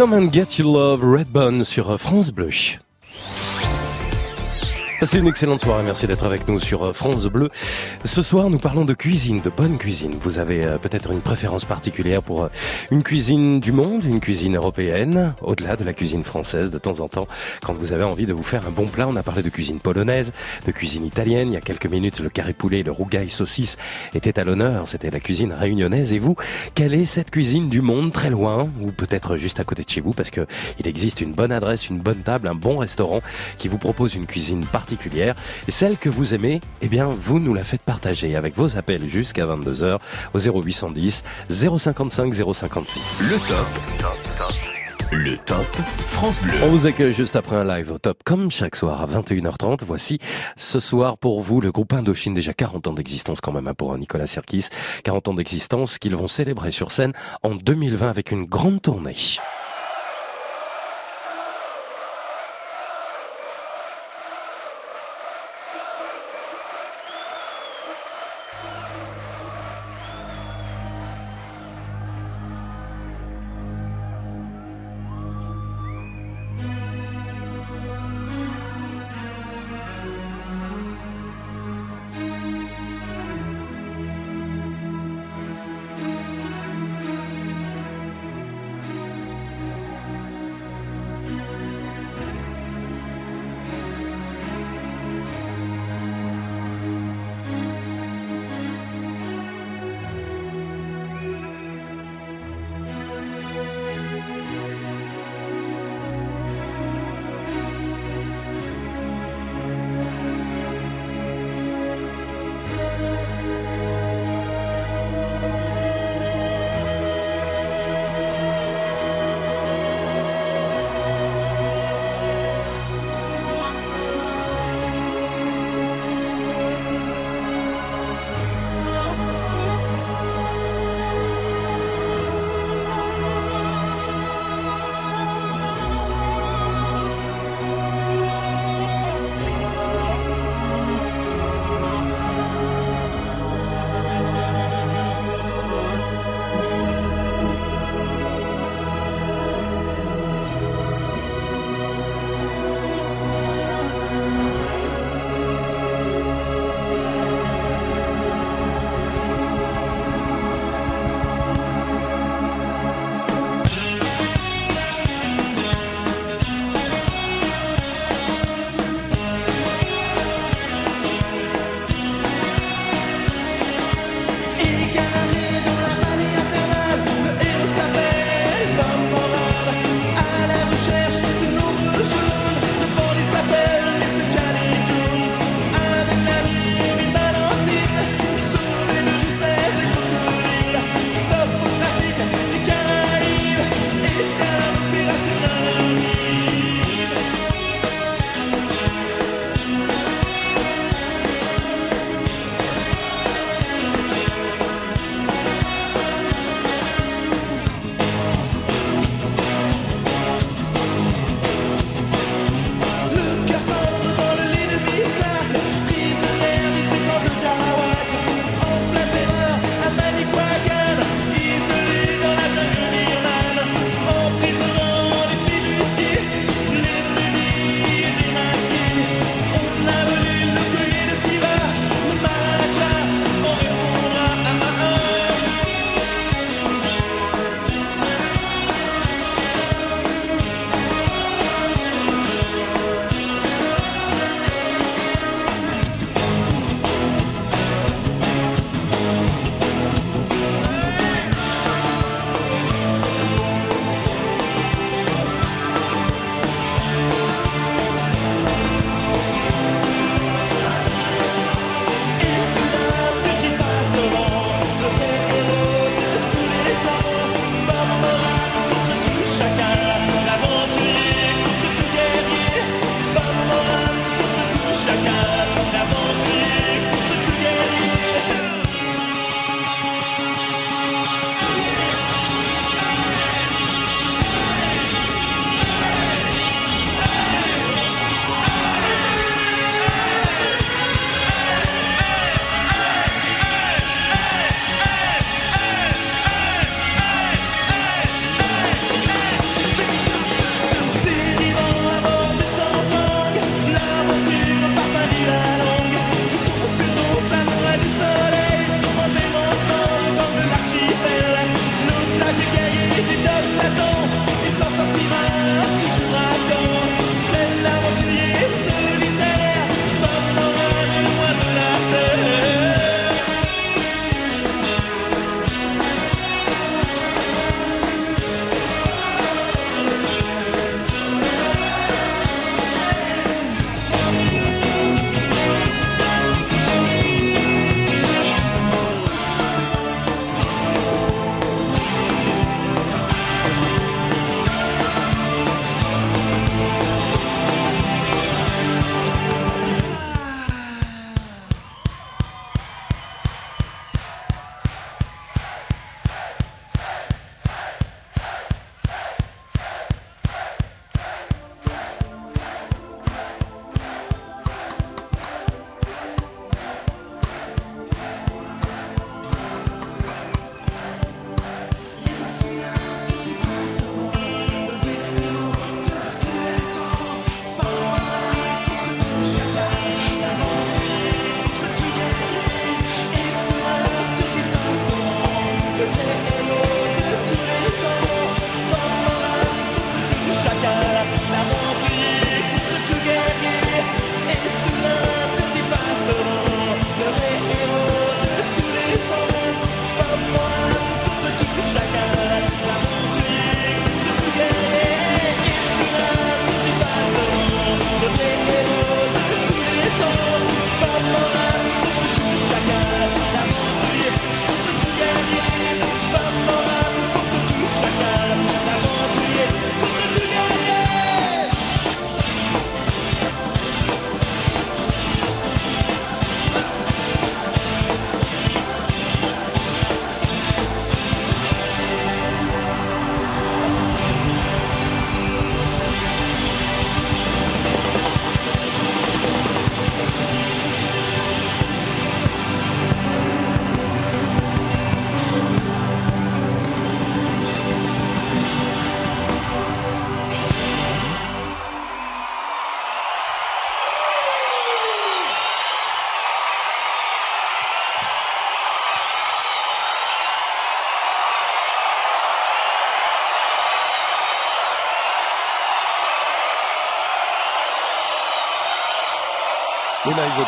Come and Get Your Love, Redbone sur France Bleu. Passez une excellente soirée, merci d'être avec nous sur France Bleu. Ce soir, nous parlons de cuisine, de bonne cuisine. Vous avez euh, peut-être une préférence particulière pour euh, une cuisine du monde, une cuisine européenne, au-delà de la cuisine française de temps en temps. Quand vous avez envie de vous faire un bon plat, on a parlé de cuisine polonaise, de cuisine italienne. Il y a quelques minutes, le carré poulet, le rougail saucisse étaient à l'honneur. C'était la cuisine réunionnaise. Et vous, quelle est cette cuisine du monde très loin ou peut-être juste à côté de chez vous parce que il existe une bonne adresse, une bonne table, un bon restaurant qui vous propose une cuisine particulière et celle que vous aimez, eh bien, vous nous la faites partager avec vos appels jusqu'à 22h au 0810 055 056. Le top. Le top France Bleu. On vous accueille juste après un live au top comme chaque soir à 21h30. Voici ce soir pour vous le groupe Indochine, déjà 40 ans d'existence quand même hein, pour Nicolas Sirkis. 40 ans d'existence qu'ils vont célébrer sur scène en 2020 avec une grande tournée.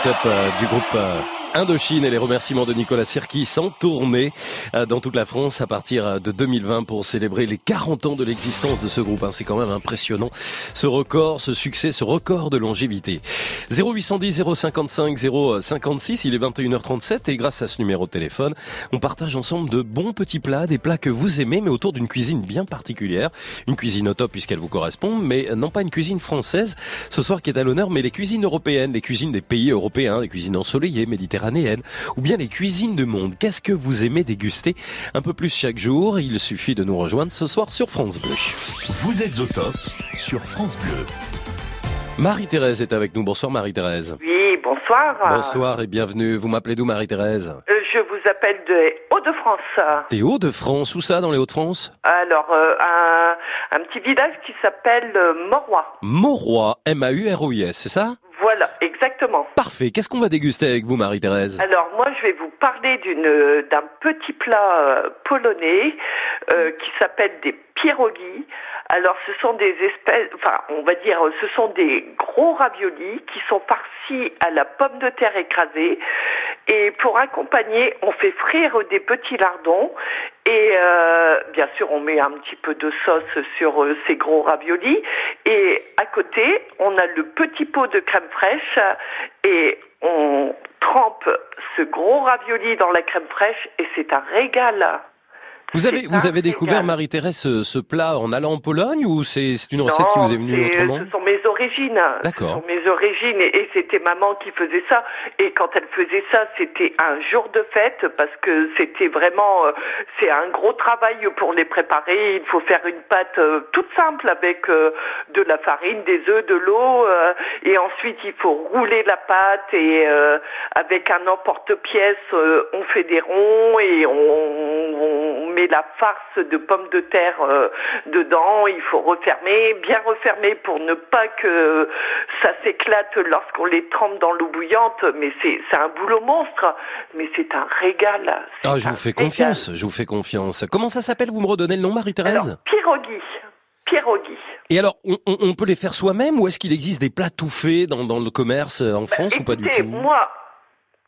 Top euh, du groupe euh, Indochine et les remerciements de Nicolas Sirki sont tournés euh, dans toute la France à partir de 2020 pour célébrer les 40 ans de l'existence de ce groupe. hein. C'est quand même impressionnant ce record, ce succès, ce record de longévité. 0810 055 056, il est 21h37 et grâce à ce numéro de téléphone, on partage ensemble de bons petits plats, des plats que vous aimez mais autour d'une cuisine bien particulière. Une cuisine au top puisqu'elle vous correspond, mais non pas une cuisine française ce soir qui est à l'honneur, mais les cuisines européennes, les cuisines des pays européens, les cuisines ensoleillées, méditerranéennes, ou bien les cuisines du monde. Qu'est-ce que vous aimez déguster un peu plus chaque jour Il suffit de nous rejoindre ce soir sur France Bleu. Vous êtes au top sur France Bleu. Marie-Thérèse est avec nous. Bonsoir Marie-Thérèse. Oui, bonsoir. Bonsoir et bienvenue. Vous m'appelez d'où Marie-Thérèse Euh, je vous appelle de Hauts-de-France. Des Hauts-de-France. Où ça dans les Hauts-de-France Alors, euh, un, un petit village qui s'appelle euh, Morois. Mauroy, M-A-U-R-O-I-S, c'est ça Voilà, exactement. Parfait. Qu'est-ce qu'on va déguster avec vous Marie-Thérèse? Alors moi, je vais vous parler d'une euh, d'un petit plat euh, polonais euh, qui s'appelle des pierogi. Alors ce sont des espèces, enfin on va dire, ce sont des gros raviolis qui sont farcis à la pomme de terre écrasée. Et pour accompagner, on fait frire des petits lardons et euh, bien sûr on met un petit peu de sauce sur euh, ces gros raviolis. Et à côté, on a le petit pot de crème fraîche et on trempe ce gros ravioli dans la crème fraîche et c'est un régal. Vous avez, vous avez découvert. Marie-Thérèse, ce, ce plat en allant en Pologne ou c'est c'est une recette qui Non, vous est venue autrement Ce sont mes origines. D'accord. Mes origines et, et c'était maman qui faisait ça. Et quand elle faisait ça, c'était un jour de fête parce que c'était vraiment, euh, c'est un gros travail pour les préparer. Il faut faire une pâte euh, toute simple avec euh, de la farine, des œufs, de l'eau et ensuite il faut rouler la pâte et avec un emporte-pièce, on fait des ronds et on, on met la farce de pommes de terre euh, dedans. Il faut refermer, bien refermer pour ne pas que ça s'éclate lorsqu'on les trempe dans l'eau bouillante. Mais c'est un boulot monstre, mais c'est un régal. Ah, je vous fais confiance, je vous fais confiance. Comment ça s'appelle Vous me redonnez le nom, Marie-Thérèse Pierogi. Pierogi. Et alors, on, peut les faire soi-même ou est-ce qu'il existe des plats tout faits dans, dans le commerce euh, en France ou pas du tout? moi,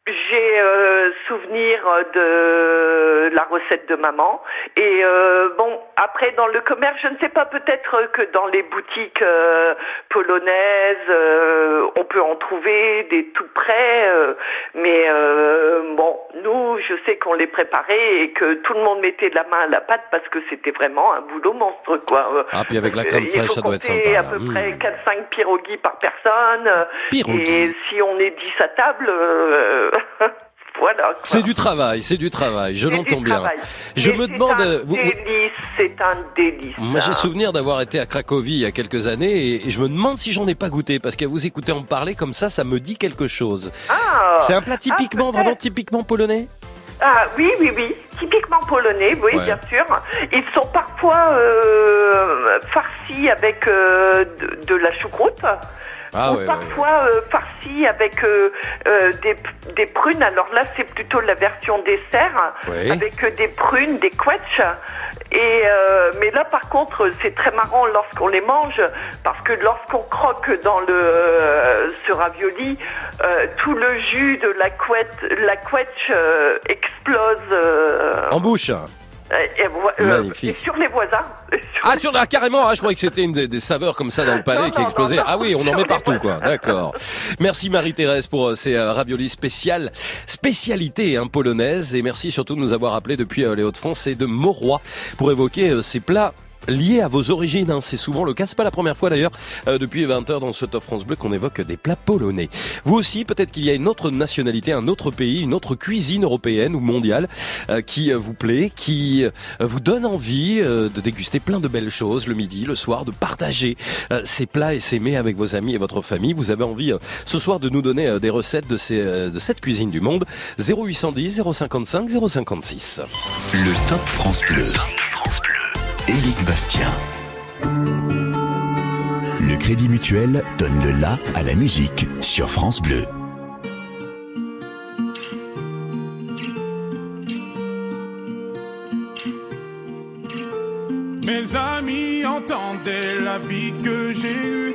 j'ai euh, souvenir de la recette de maman. Et euh, bon, après dans le commerce, je ne sais pas, peut-être que dans les boutiques euh, polonaises, euh, on peut en trouver des tout prêts. euh, mais euh, bon, nous, je sais qu'on les préparait et que tout le monde mettait la main à la pâte parce que c'était vraiment un boulot monstre, quoi. Ah, puis avec la crème fraîche, ça doit être sympa. à là. peu Mmh. près 4-5 pierogies par personne. Et si on est 10 à table, euh, voilà. C'est du travail, c'est du travail, je l'entends bien. travail. Je Mais me c'est demande... un euh, vous- c'est un délice. Moi, j'ai souvenir d'avoir été à Cracovie il y a quelques années et, je me demande si j'en ai pas goûté parce qu'à vous écouter en parler comme ça, ça me dit quelque chose. Ah, C'est un plat ah, typiquement, peut-être. vraiment typiquement polonais? Ah oui, oui, oui, typiquement polonais, oui, Ouais. bien sûr. Ils sont parfois euh, farcis avec euh, de, de la choucroute. Ah ou ouais, ouais, parfois euh, farcis avec euh, euh, des, des prunes. Alors là, c'est plutôt la version dessert, Oui. avec des prunes, des quetchs. Et euh, mais là, par contre, c'est très marrant lorsqu'on les mange, parce que lorsqu'on croque dans le euh, ce ravioli, euh, tout le jus de la quetch, la quetch euh, explose. euh, En bouche et, et euh, et sur les voisins. Ah, sur là, carrément, ah, je croyais que c'était une des, des saveurs comme ça dans le palais Non, qui explosait. non, non. Ah oui, on en met partout, quoi. D'accord. Merci Marie-Thérèse pour euh, ces euh, raviolis spéciales, spécialités hein, polonaises. Et merci surtout de nous avoir appelés depuis euh, les Hauts-de-France et de Mauroy pour évoquer euh, ces plats liés à vos origines. hein. C'est souvent le cas. C'est pas la première fois d'ailleurs euh, depuis 20 heures dans ce Top France Bleu qu'on évoque des plats polonais. Vous aussi, peut-être qu'il y a une autre nationalité, un autre pays, une autre cuisine européenne ou mondiale euh, qui euh, vous plaît, qui euh, vous donne envie euh, de déguster plein de belles choses le midi, le soir, de partager euh, ces plats et ces mets avec vos amis et votre famille. Vous avez envie ce soir de nous donner des recettes de, ces, de cette cuisine du monde. 0810 055 056. Le Top France Bleu. Éric Bastien. Le Crédit Mutuel donne le la à la musique sur France Bleu. Mes amis entendaient la vie que j'ai eue,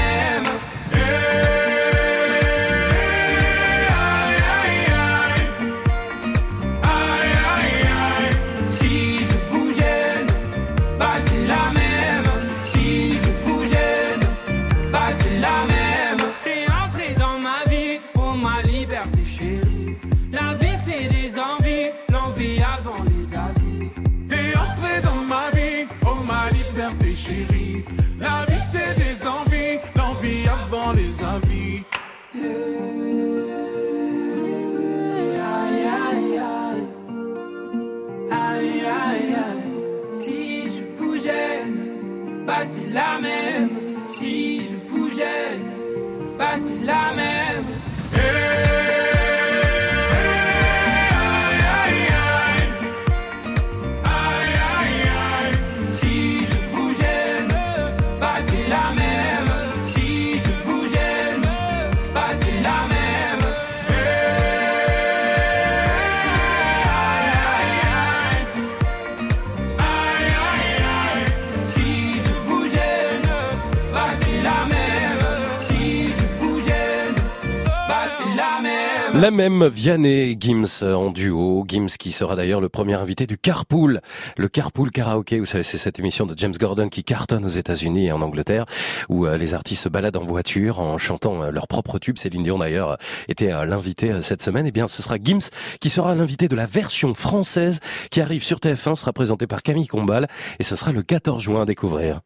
La même Vianney Gims en duo. Gims qui sera d'ailleurs le premier invité du Carpool. Le Carpool Karaoke, vous savez, c'est cette émission de James Gordon qui cartonne aux États-Unis et en Angleterre, où euh, les artistes se baladent en voiture en chantant euh, leurs propres tubes. Céline Dion d'ailleurs était euh, l'invité cette semaine. Eh bien, ce sera Gims qui sera l'invité de la version française qui arrive sur TF1, sera présenté par Camille Combal et ce sera le 14 juin à découvrir.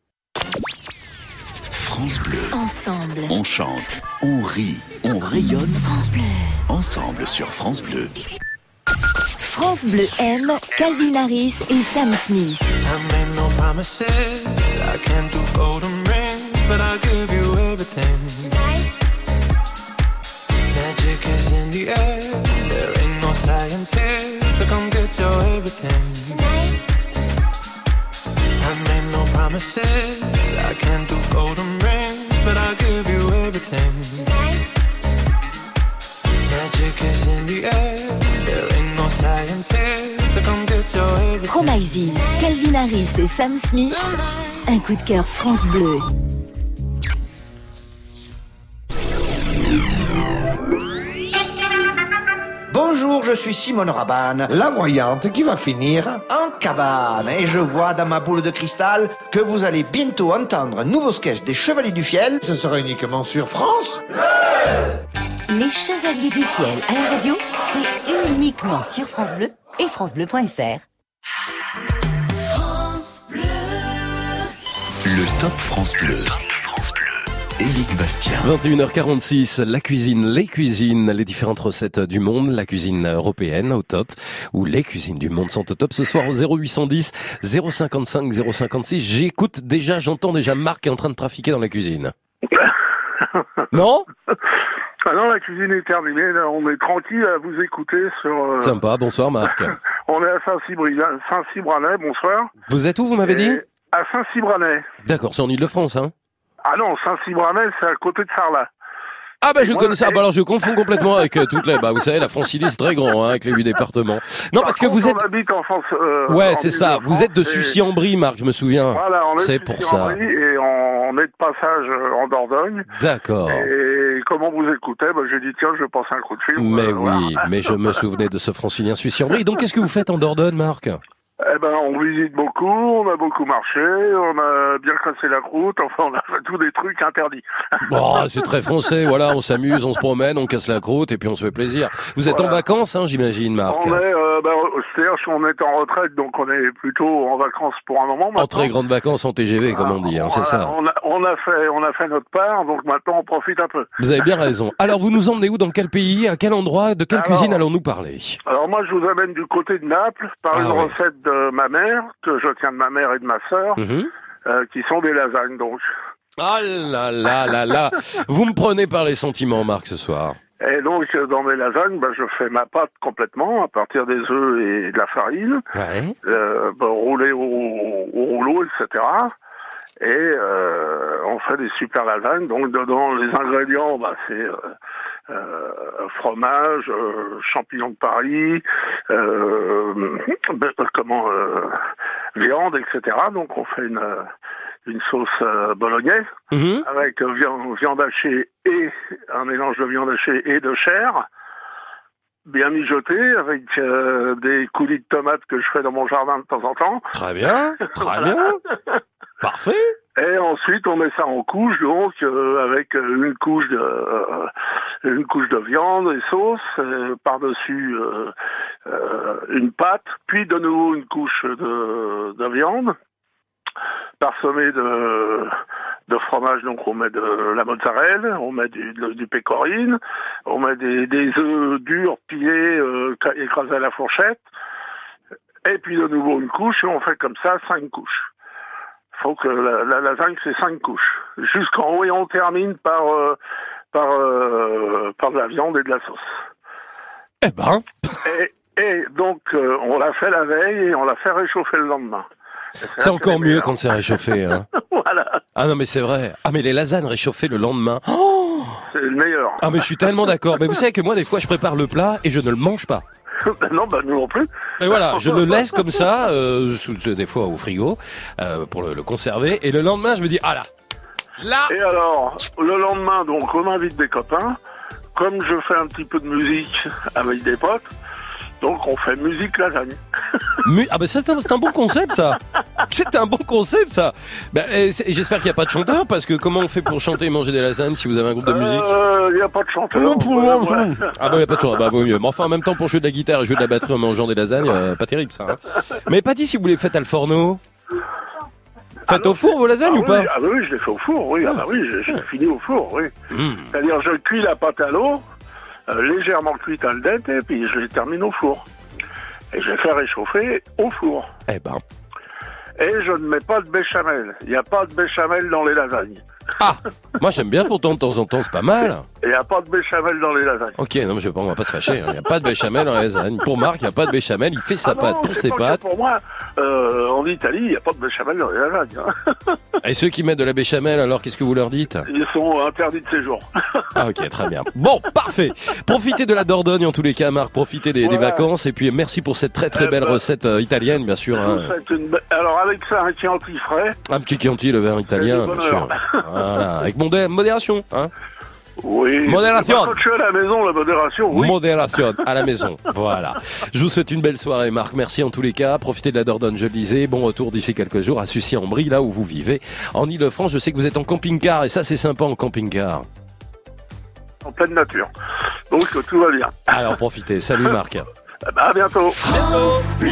France Bleu. Ensemble. On chante, on rit, on rayonne. France Bleu. Ensemble sur France Bleu. France Bleu aime Calvin Harris et Sam Smith. I made no promises. I can't do golden rings, but I'll give you everything. Magic is in the air. There ain't no science here, so come get your everything. I made no promises. I can't do golden rings, but I'll give you everything. Magic is in the air. There ain't no science here, so come get your everything. Promises, Calvin Harris et Sam Smith. Un coup de cœur France Bleu. Bonjour, je suis Simone Rabanne, la voyante qui va finir en cabane. Et je vois dans ma boule de cristal que vous allez bientôt entendre un nouveau sketch des Chevaliers du Fiel. Ce sera uniquement sur France. Les Chevaliers du Fiel à la radio, c'est uniquement sur France Bleu et francebleu.fr. Le Top France Bleu. Éric Bastien. 21h46, la cuisine, les cuisines, les différentes recettes du monde, la cuisine européenne au top, ou les cuisines du monde sont au top ce soir au 0810 055 056. J'écoute déjà, j'entends déjà Marc est en train de trafiquer dans la cuisine. Non? Ah non, la cuisine est terminée. Là, on est tranquille à vous écouter sur. euh, Sympa, bonsoir Marc. on est à Saint-Cybranais. Saint-Cybranais, bonsoir. Vous êtes où, vous m'avez dit? À Saint-Cybranais. D'accord, c'est en Ile-de-France, hein Ah non, Saint-Cybranais, c'est à côté de Sarlat. Ah bah je Moi, connais ça, bah alors je confonds complètement avec euh, toutes les... Bah vous savez, la Francilie c'est très grand, hein, avec les huit départements. Non, parce que vous êtes... On habite en France. euh, Ouais, c'est ça, vous êtes de et- Sucy-en-Brie, Marc, je me souviens. Voilà, on est C'est de pour ça. Et on, est de passage euh, en Dordogne. D'accord. Et comme on vous écoutait, bah, j'ai dit tiens, je vais passer un coup de fil. Mais Euh, voilà. oui, mais je me souvenais de ce francilien Sucy-en-Brie. Donc qu'est-ce que vous faites en Dordogne, Marc? Eh ben, on visite beaucoup, on a beaucoup marché, on a bien cassé la croûte, enfin, on a fait tous des trucs interdits. Oh, c'est très français, voilà, on s'amuse, on se promène, on casse la croûte et puis on se fait plaisir. Vous êtes en vacances, hein, j'imagine, Marc On est, euh, ben, c'est-à-dire qu'on est en retraite, donc on est plutôt en vacances pour un moment. En maintenant. très grandes vacances en TGV, comme on dit, hein, c'est ça. On a, on a fait, on a fait notre part, donc maintenant on profite un peu. Vous avez bien raison. Alors vous nous emmenez où, dans quel pays, à quel endroit, de quelle Alors- cuisine allons-nous parler? Alors moi, je vous amène du côté de Naples par Ah une ouais. recette de ma mère, que je tiens de ma mère et de ma sœur, Mhm. euh, qui sont des lasagnes, donc. Ah là là là là Vous me prenez par les sentiments, Marc, ce soir. Et donc, euh, dans mes lasagnes, ben, je fais ma pâte complètement à partir des œufs et de la farine, Ouais. euh, ben, roulée au, au rouleau, etc. Et euh, on fait des super lasagnes. Donc, dedans, les ingrédients, ben, c'est euh, euh, fromage, champignons de Paris, comment viande, etc. Donc, on fait une, une sauce bolognaise Mhm. avec viande, viande hachée et un mélange de viande hachée et de chair, bien mijoté avec euh, des coulis de tomates que je fais dans mon jardin de temps en temps. Très bien, très bien. Parfait. Et ensuite, on met ça en couche, donc euh, avec une couche de euh, une couche de viande et sauce, euh, par-dessus euh, euh, une pâte, puis de nouveau une couche de, de viande, parsemée de de fromage. Donc on met de la mozzarella, on met du, de- du pécorine, on met des, des œufs durs pilés, écrasés à la fourchette, et puis de nouveau une couche, et on fait comme ça cinq couches faut que la, la lasagne c'est cinq couches. Jusqu'en haut et on termine par euh, par euh, par de la viande et de la sauce. Eh ben. Et, et donc euh, on l'a fait la veille et on l'a fait réchauffer le lendemain. C'est encore mieux quand c'est réchauffé. Hein. voilà, Ah non mais c'est vrai. Ah mais les lasagnes réchauffées le lendemain. Oh c'est le meilleur. ah mais je suis tellement d'accord. Mais vous savez que moi des fois je prépare le plat et je ne le mange pas. non, bah nous non plus. Et voilà, je le laisse comme ça, euh, sous- des fois au frigo, euh, pour le, le conserver. Et le lendemain, je me dis, ah là, là. Et alors, le lendemain, donc, on invite des copains. Comme je fais un petit peu de musique avec des potes, donc on fait musique lasagne. Mu- ah ben c'est un, c'est un bon concept ça. C'est un bon concept ça. Ben, J'espère qu'il n'y a pas de chanteur parce que comment on fait pour chanter et manger des lasagnes si vous avez un groupe de musique? Il n'y a pas de chanteur. Oh, pour- Ouais, ouais. Ah bah y a pas de chanteur, bah vaut mieux. Mais enfin en même temps pour jouer de la guitare et jouer de la batterie en mangeant des lasagnes, euh, pas terrible ça. hein. Mais pas dit si vous les faites à le forno. Faites au four vos lasagnes Ah ou pas? oui, Ah bah oui, je les fais au four, oui. Ah bah oui, je, je les finis au four, oui. Mmh. C'est-à-dire, je cuis la pâte à l'eau, euh, légèrement cuite al dente, et puis je les termine au four. Et je les fais réchauffer au four. Eh ben. Et je ne mets pas de béchamel. Il n'y a pas de béchamel dans les lasagnes. Ah Moi j'aime bien pourtant de temps en temps, c'est pas mal. Il n'y a pas de béchamel dans les lasagnes. Ok, non mais je vais pas, on va pas se fâcher. hein. Il n'y a pas de béchamel dans la lasagne. Pour Marc, il n'y a pas de béchamel, il fait sa Ah pâte non, pour ses pâtes. Pour moi, euh, en Italie, il n'y a pas de béchamel dans les lasagnes. hein. Et ceux qui mettent de la béchamel, alors qu'est-ce que vous leur dites? Ils sont interdits de séjour. Ah ok, très bien. Bon, parfait. Profitez de la Dordogne en tous les cas, Marc. Profitez des, vacances et puis merci pour cette très très Eh belle ben, recette euh, italienne, bien sûr. Hein. une Alors avec ça, un Chianti frais. Un petit Chianti, le vin italien, bien sûr. Voilà, avec modé- modération. Hein Oui. Modération. Quand je suis à la maison, la modération, oui. Modération à la maison. Voilà. Je vous souhaite une belle soirée, Marc. Merci en tous les cas. Profitez de la Dordogne, je le disais. Bon retour d'ici quelques jours à Sucy-en-Brie, là où vous vivez. En Ile-de-France, je sais que vous êtes en camping-car et ça, c'est sympa en camping-car. en pleine nature. Donc tout va bien. Alors profitez. Salut, Marc. Ben, À bientôt. France Bleu.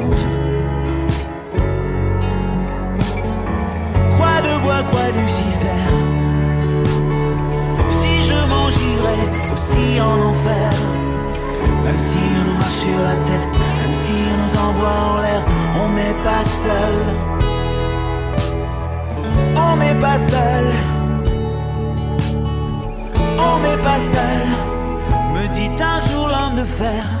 Lucifer. Si je m'engirais aussi en enfer, même si on nous marche sur la tête, même si on nous envoie en l'air, on n'est pas seul. On n'est pas seul. On n'est pas seul, me dit un jour l'homme de fer.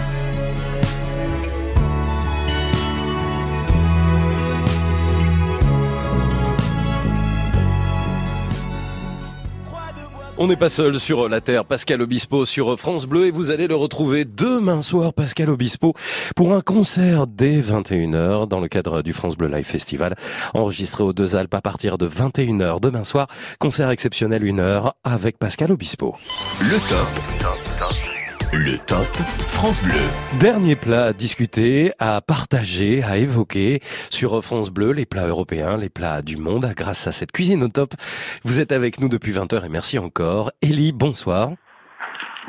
On n'est pas seul sur la Terre, Pascal Obispo sur France Bleu et vous allez le retrouver demain soir, Pascal Obispo, pour un concert dès 21h dans le cadre du France Bleu Live Festival, enregistré aux Deux Alpes à partir de 21h demain soir. Concert exceptionnel une heure avec Pascal Obispo. Le top. Le top France Bleu. Dernier plat à discuter, à partager, à évoquer sur France Bleu, les plats européens, les plats du monde, grâce à cette cuisine au top. Vous êtes avec nous depuis 20h et merci encore. Élie, bonsoir.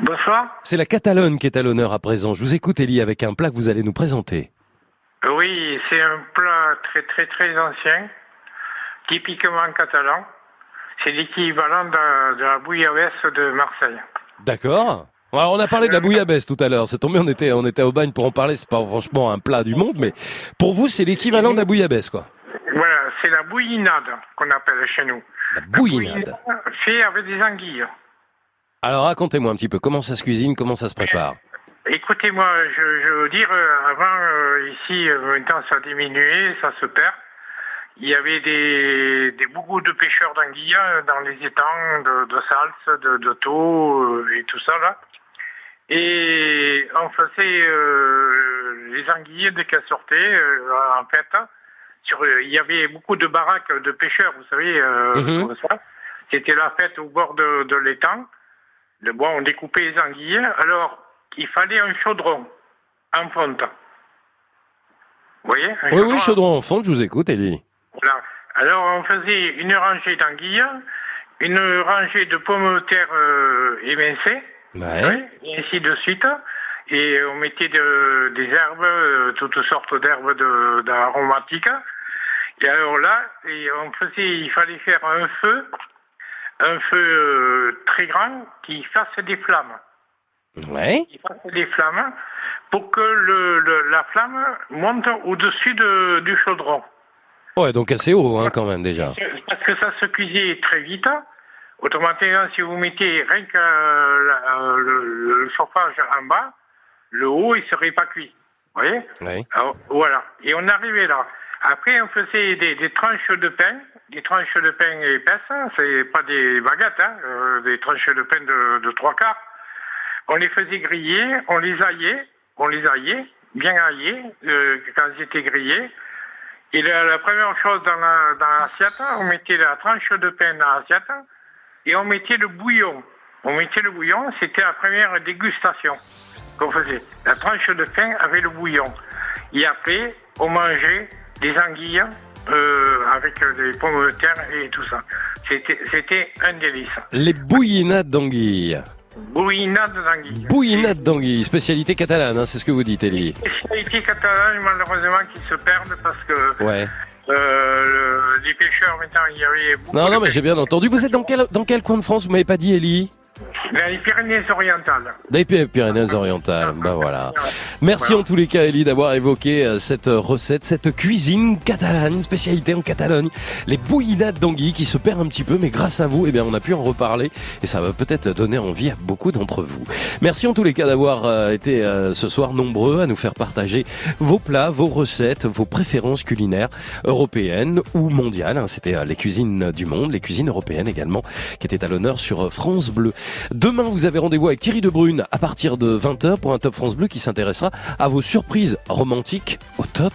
Bonsoir. C'est la Catalogne qui est à l'honneur à présent. Je vous écoute Élie avec un plat que vous allez nous présenter. Oui, c'est un plat très très très ancien, typiquement catalan. C'est l'équivalent de, de la bouillabaisse de Marseille. D'accord. Alors, on a parlé de la bouillabaisse tout à l'heure. C'est tombé, on était, on était au bagne pour en parler. C'est pas franchement un plat du monde, mais pour vous, c'est l'équivalent de la bouillabaisse, quoi. Voilà, c'est la bouillinade qu'on appelle chez nous. La bouillinade. Fait avec des anguilles. Alors, racontez-moi un petit peu comment ça se cuisine, comment ça se prépare? Écoutez-moi, je, je veux dire, euh, avant, euh, ici, euh, maintenant ça a diminué, ça se perd. Il y avait des, des beaucoup de pêcheurs d'anguilles dans les étangs de, de salse, de, de thau euh, et tout ça là. Et on faisait euh, les anguilles dès qu'elles sortaient, euh, en fait. Sur, il y avait beaucoup de baraques de pêcheurs, vous savez, euh, comme ça. C'était la fête au bord de, de l'étang. Le bois, on découpait les anguilles. Alors, il fallait un chaudron en fonte. Vous voyez Oui, oui, chaudron en fonte, je vous écoute, Élie. Voilà. Alors, on faisait une rangée d'anguilles, une rangée de pommes de terre euh, émincées, Ouais. et ainsi de suite. Et on mettait de- des herbes, euh, toutes sortes d'herbes d'aromatiques. Et alors là, et on faisait, il fallait faire un feu, un feu euh, très grand qui fasse des flammes. Ouais. Qui fasse des flammes pour que le, le- la flamme monte au-dessus de- du chaudron. Ouais, donc assez haut hein, quand même déjà. Parce que ça se cuisait très vite. Autrement dit, si vous mettez rien que euh, le, le chauffage en bas, le haut, il serait pas cuit. Vous voyez. Alors, Voilà. Et on arrivait là. Après, on faisait des, des tranches de pain, des tranches de pain épaisses, hein, c'est pas des baguettes, hein, euh, des tranches de pain de, de trois quarts. On les faisait griller, on les aillait, on les aillait, bien aillés, euh, quand ils étaient grillés. Et la, la première chose dans la- dans l'assiette, on mettait la tranche de pain dans l'assiette et on mettait le bouillon. On mettait le bouillon, c'était la première dégustation qu'on faisait. La tranche de pain avec le bouillon. Et après, on mangeait des anguilles euh, avec des pommes de terre et tout ça. C'était un délice. Les bouillinades d'anguilles. Bouillinade d'anguilles. Bouillinades d'anguilles, spécialité catalane, hein, c'est ce que vous dites, Elie. Spécialité catalane, malheureusement, qui se perdent parce que Ouais. Euh, le- les pêcheurs, maintenant, il y avait beaucoup Non, non, mais j'ai bien entendu. Vous êtes dans quel, dans quel coin de France Vous m'avez pas dit, Elie? Dans les Pyrénées-Orientales. Py- Pyrénées-Orientales. Bah voilà. Merci en tous les cas, Elie, d'avoir évoqué euh, cette recette, cette cuisine catalane, spécialité en Catalogne. Les bouillinades d'anguilles qui se perdent un petit peu, mais grâce à vous, eh bien, on a pu en reparler et ça va peut-être donner envie à beaucoup d'entre vous. Merci en tous les cas d'avoir euh, été euh, ce soir nombreux à nous faire partager vos plats, vos recettes, vos préférences culinaires européennes ou mondiales. hein. C'était euh, les cuisines du monde, les cuisines européennes également, qui étaient à l'honneur sur euh, France Bleu. Demain, vous avez rendez-vous avec Thierry Debrune à partir de 20h pour un Top France Bleu qui s'intéressera à vos surprises romantiques au top.